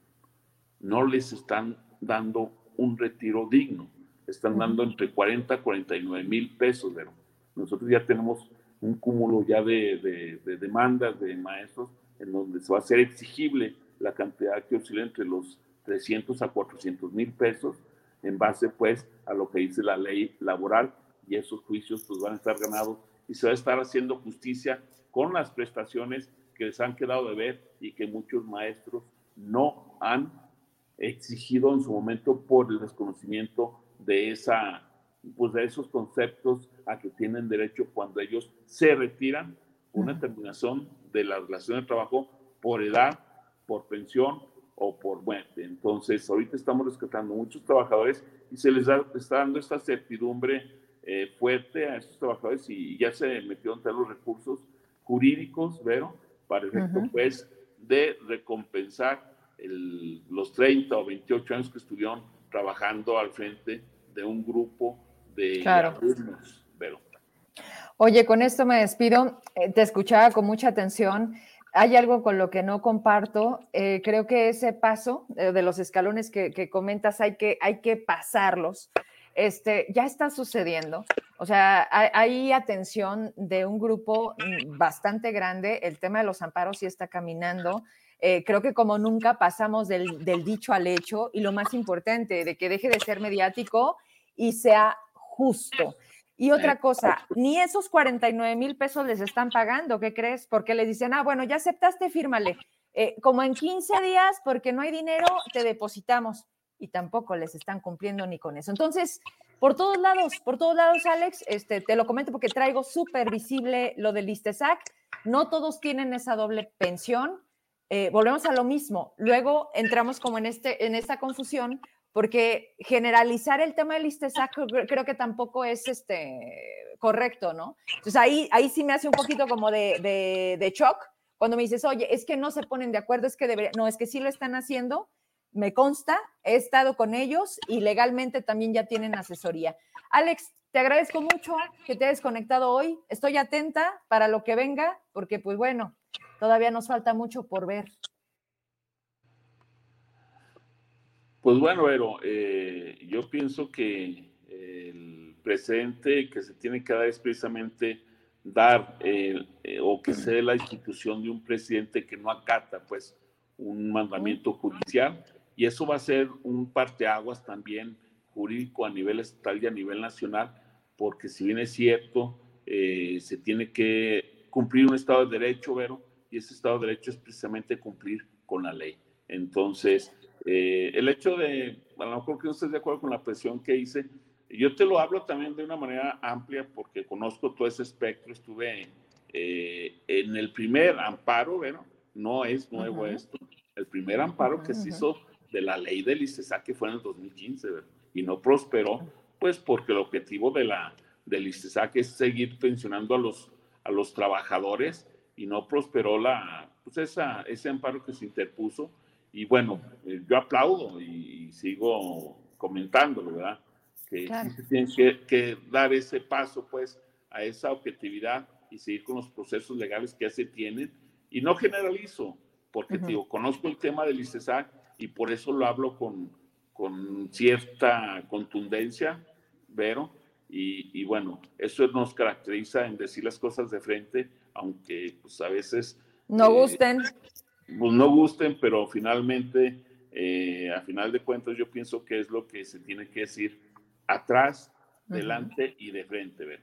No les están dando un retiro digno, están dando entre 40 a 49 mil pesos, ¿verdad? Nosotros ya tenemos un cúmulo ya de, de demandas de maestros en donde se va a hacer exigible la cantidad que oscila entre los 300 a 400 mil pesos en base pues a lo que dice la ley laboral y esos juicios pues van a estar ganados y se va a estar haciendo justicia con las prestaciones que les han quedado de ver y que muchos maestros no han exigido en su momento por el desconocimiento de esa pues de esos conceptos a que tienen derecho cuando ellos se retiran una terminación de la relación de trabajo por edad, por pensión o por muerte. Entonces, ahorita estamos rescatando muchos trabajadores y se les está dando esta certidumbre eh, fuerte a estos trabajadores y ya se metió entre los recursos jurídicos, pero para el efecto, pues, de recompensar los 30 o 28 años que estuvieron trabajando al frente de un grupo de alumnos, pero. Oye, con esto me despido. Eh, te escuchaba con mucha atención hay algo con lo que no comparto. Eh, creo que ese paso eh, de los escalones que, comentas hay que, hay que pasarlos. Este, ya está sucediendo. O sea, hay, atención de un grupo mm, bastante grande. El tema de los amparos sí está caminando. Eh, creo que como nunca pasamos del, del dicho al hecho y lo más importante, de que deje de ser mediático y sea justo. Y otra cosa, ni esos 49 mil pesos les están pagando, ¿qué crees? Porque les dicen, ah, bueno, ya aceptaste, fírmale. Eh, como en 15 días, porque no hay dinero, te depositamos. Y tampoco les están cumpliendo ni con eso. Entonces, por todos lados, por todos lados, Alex, este, te lo comento porque traigo súper visible lo del ISTESAC. No todos tienen esa doble pensión. Eh, volvemos a lo mismo. Luego entramos como en, este, en esta confusión porque generalizar el tema del ISTESAC creo que tampoco es este, correcto, ¿no? Entonces ahí, ahí sí me hace un poquito como de, de, shock cuando me dices, oye, es que no se ponen de acuerdo, es que debería, no, es que sí lo están haciendo, me consta, he estado con ellos y legalmente también ya tienen asesoría. Alex, te agradezco mucho que te hayas conectado hoy, estoy atenta para lo que venga, porque pues bueno, todavía nos falta mucho por ver. Pues bueno, pero eh, yo pienso que el presente que se tiene que dar es precisamente dar eh, o que sea la institución de un presidente que no acata pues un mandamiento judicial y eso va a ser un parteaguas también jurídico a nivel estatal y a nivel nacional porque si bien es cierto eh, se tiene que cumplir un Estado de Derecho, Vero, y ese Estado de Derecho es precisamente cumplir con la ley. Entonces, eh, el hecho de, a lo mejor que no estés de acuerdo con la presión que hice, yo te lo hablo también de una manera amplia porque conozco todo ese espectro, estuve eh, en el primer amparo, bueno, no es nuevo esto, el primer amparo que se hizo de la ley del ICESA que fue en el 2015 y no prosperó, pues porque el objetivo de la, del ICESAC es seguir pensionando a los, a los trabajadores y no prosperó la, pues esa, ese amparo que se interpuso y bueno, eh, yo aplaudo y, sigo comentándolo, ¿verdad? Que se tiene que, dar ese paso, pues, a esa objetividad y seguir con los procesos legales que ya se tienen. Y no generalizo, porque, digo, conozco el tema del ICESAC y por eso lo hablo con, con cierta contundencia, Vero. Y, y, bueno, eso nos caracteriza en decir las cosas de frente, aunque pues a veces... No eh, gusten pues no gusten, pero finalmente, eh, a final de cuentas, yo pienso que es lo que se tiene que decir atrás, delante y de frente. ¿ver?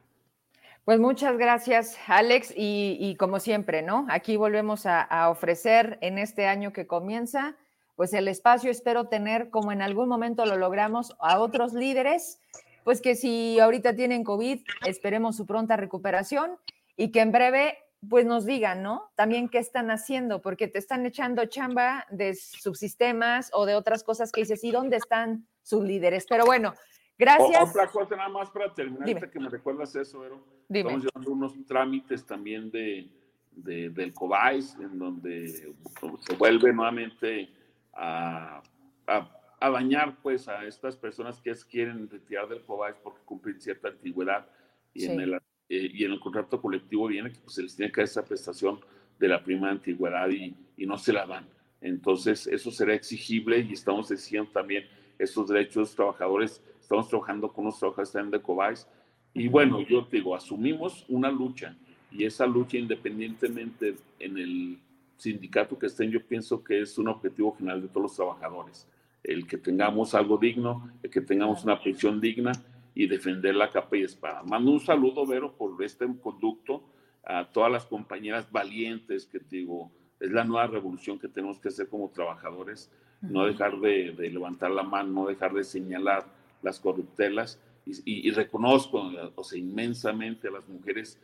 Pues muchas gracias, Alex. Y, como siempre, ¿no? Aquí volvemos a, a, ofrecer en este año que comienza, pues el espacio, espero tener, como en algún momento lo logramos, a otros líderes, pues que si ahorita tienen COVID, esperemos su pronta recuperación y que en breve pues nos digan, ¿no? También qué están haciendo, porque te están echando chamba de subsistemas o de otras cosas que dices, ¿y dónde están sus líderes? Pero bueno, gracias. otra cosa nada más para terminar, que me recuerdas eso, Vero. Estamos llevando unos trámites también de, del COBAIS, en donde se vuelve nuevamente a, a, bañar pues a estas personas que quieren retirar del COBAIS porque cumplen cierta antigüedad y en el eh, y en el contrato colectivo viene que pues, se les tiene que dar esa prestación de la prima de antigüedad y, y, no se la dan. Entonces, eso será exigible y estamos diciendo también estos derechos de los trabajadores. Estamos trabajando con los trabajadores también de COBAIS. Y bueno, yo te digo, asumimos una lucha y esa lucha independientemente en el sindicato que estén, yo pienso que es un objetivo final de todos los trabajadores. El que tengamos algo digno, el que tengamos una pensión digna y defender la capa y espada. Mando un saludo, Vero, por este conducto a todas las compañeras valientes que te digo, es la nueva revolución que tenemos que hacer como trabajadores, no dejar de, levantar la mano, no dejar de señalar las corruptelas. Y, reconozco, o sea, inmensamente a las mujeres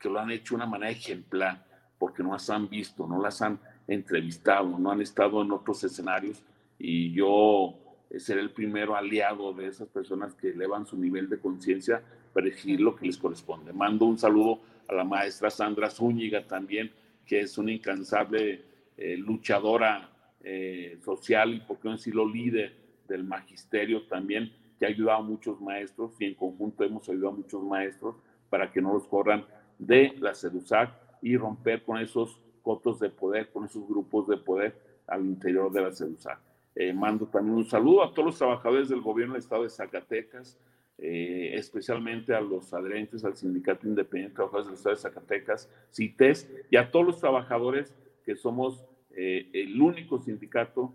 que lo han hecho de una manera ejemplar, porque no las han visto, no las han entrevistado, no han estado en otros escenarios. Y yo seré el primero aliado de esas personas que elevan su nivel de conciencia para elegir lo que les corresponde. Mando un saludo a la maestra Sandra Zúñiga también, que es una incansable eh, luchadora eh, social y, por qué no decirlo, líder del magisterio también, que ha ayudado a muchos maestros y en conjunto hemos ayudado a muchos maestros para que no los corran de la CEDUSAC y romper con esos cotos de poder, con esos grupos de poder al interior de la CEDUSAC. Eh, mando también un saludo a todos los trabajadores del gobierno del estado de Zacatecas, eh, especialmente a los adherentes al Sindicato Independiente de Trabajadores del Estado de Zacatecas, CITES, y a todos los trabajadores que somos eh, el único sindicato,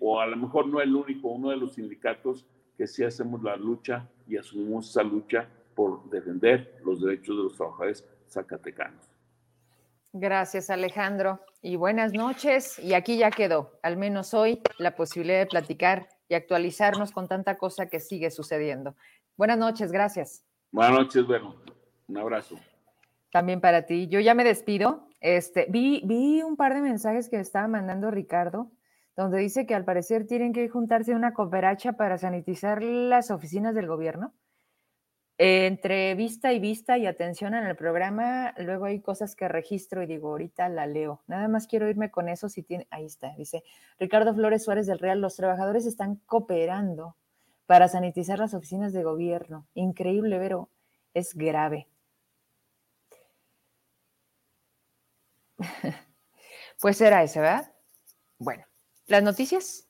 o a lo mejor no el único, uno de los sindicatos que sí hacemos la lucha y asumimos esa lucha por defender los derechos de los trabajadores zacatecanos. Gracias, Alejandro. Y buenas noches. Y aquí ya quedó, al menos hoy, la posibilidad de platicar y actualizarnos con tanta cosa que sigue sucediendo. Buenas noches, gracias. Buenas noches, bueno, un abrazo. También para ti. Yo ya me despido. Este, vi, vi un par de mensajes que estaba mandando Ricardo, donde dice que al parecer tienen que juntarse una cooperacha para sanitizar las oficinas del gobierno entre vista y vista y atención en el programa, luego hay cosas que registro y digo, ahorita la leo. Nada más quiero irme con eso si tiene, ahí está, dice Ricardo Flores Suárez del Real, los trabajadores están cooperando para sanitizar las oficinas de gobierno. Increíble, pero es grave. Pues era ese, ¿verdad? Bueno, las noticias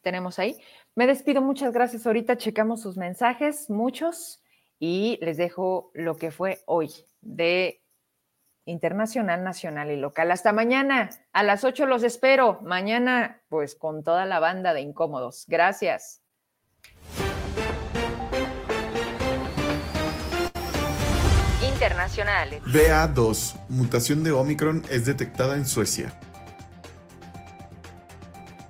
tenemos ahí. Me despido, muchas gracias. Ahorita checamos sus mensajes, muchos y les dejo lo que fue hoy de internacional, nacional y local. Hasta mañana, a las 8 los espero. Mañana, pues con toda la banda de incómodos. Gracias. Internacionales. BA2, mutación de Omicron, es detectada en Suecia.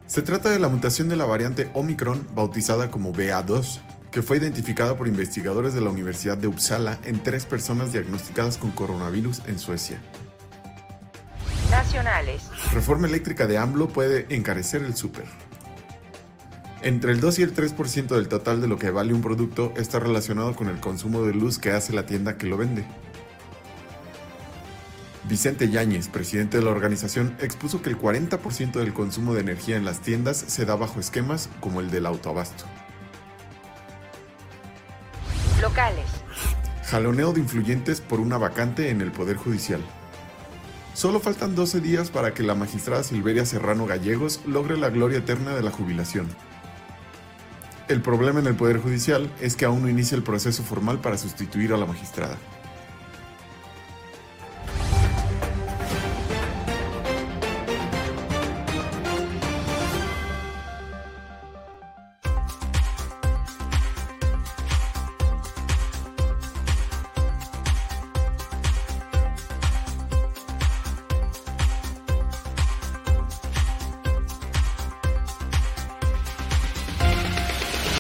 Se trata de la mutación de la variante Omicron, bautizada como BA2 que fue identificada por investigadores de la Universidad de Uppsala en tres personas diagnosticadas con coronavirus en Suecia. Nacionales. Reforma eléctrica de AMLO puede encarecer el súper. Entre el 2 y el 3% del total de lo que vale un producto está relacionado con el consumo de luz que hace la tienda que lo vende. Vicente Yáñez, presidente de la organización, expuso que el 40% del consumo de energía en las tiendas se da bajo esquemas como el del autoabasto locales. Jaloneo de influyentes por una vacante en el Poder Judicial. Solo faltan 12 días para que la magistrada Silveria Serrano Gallegos logre la gloria eterna de la jubilación. El problema en el Poder Judicial es que aún no inicia el proceso formal para sustituir a la magistrada.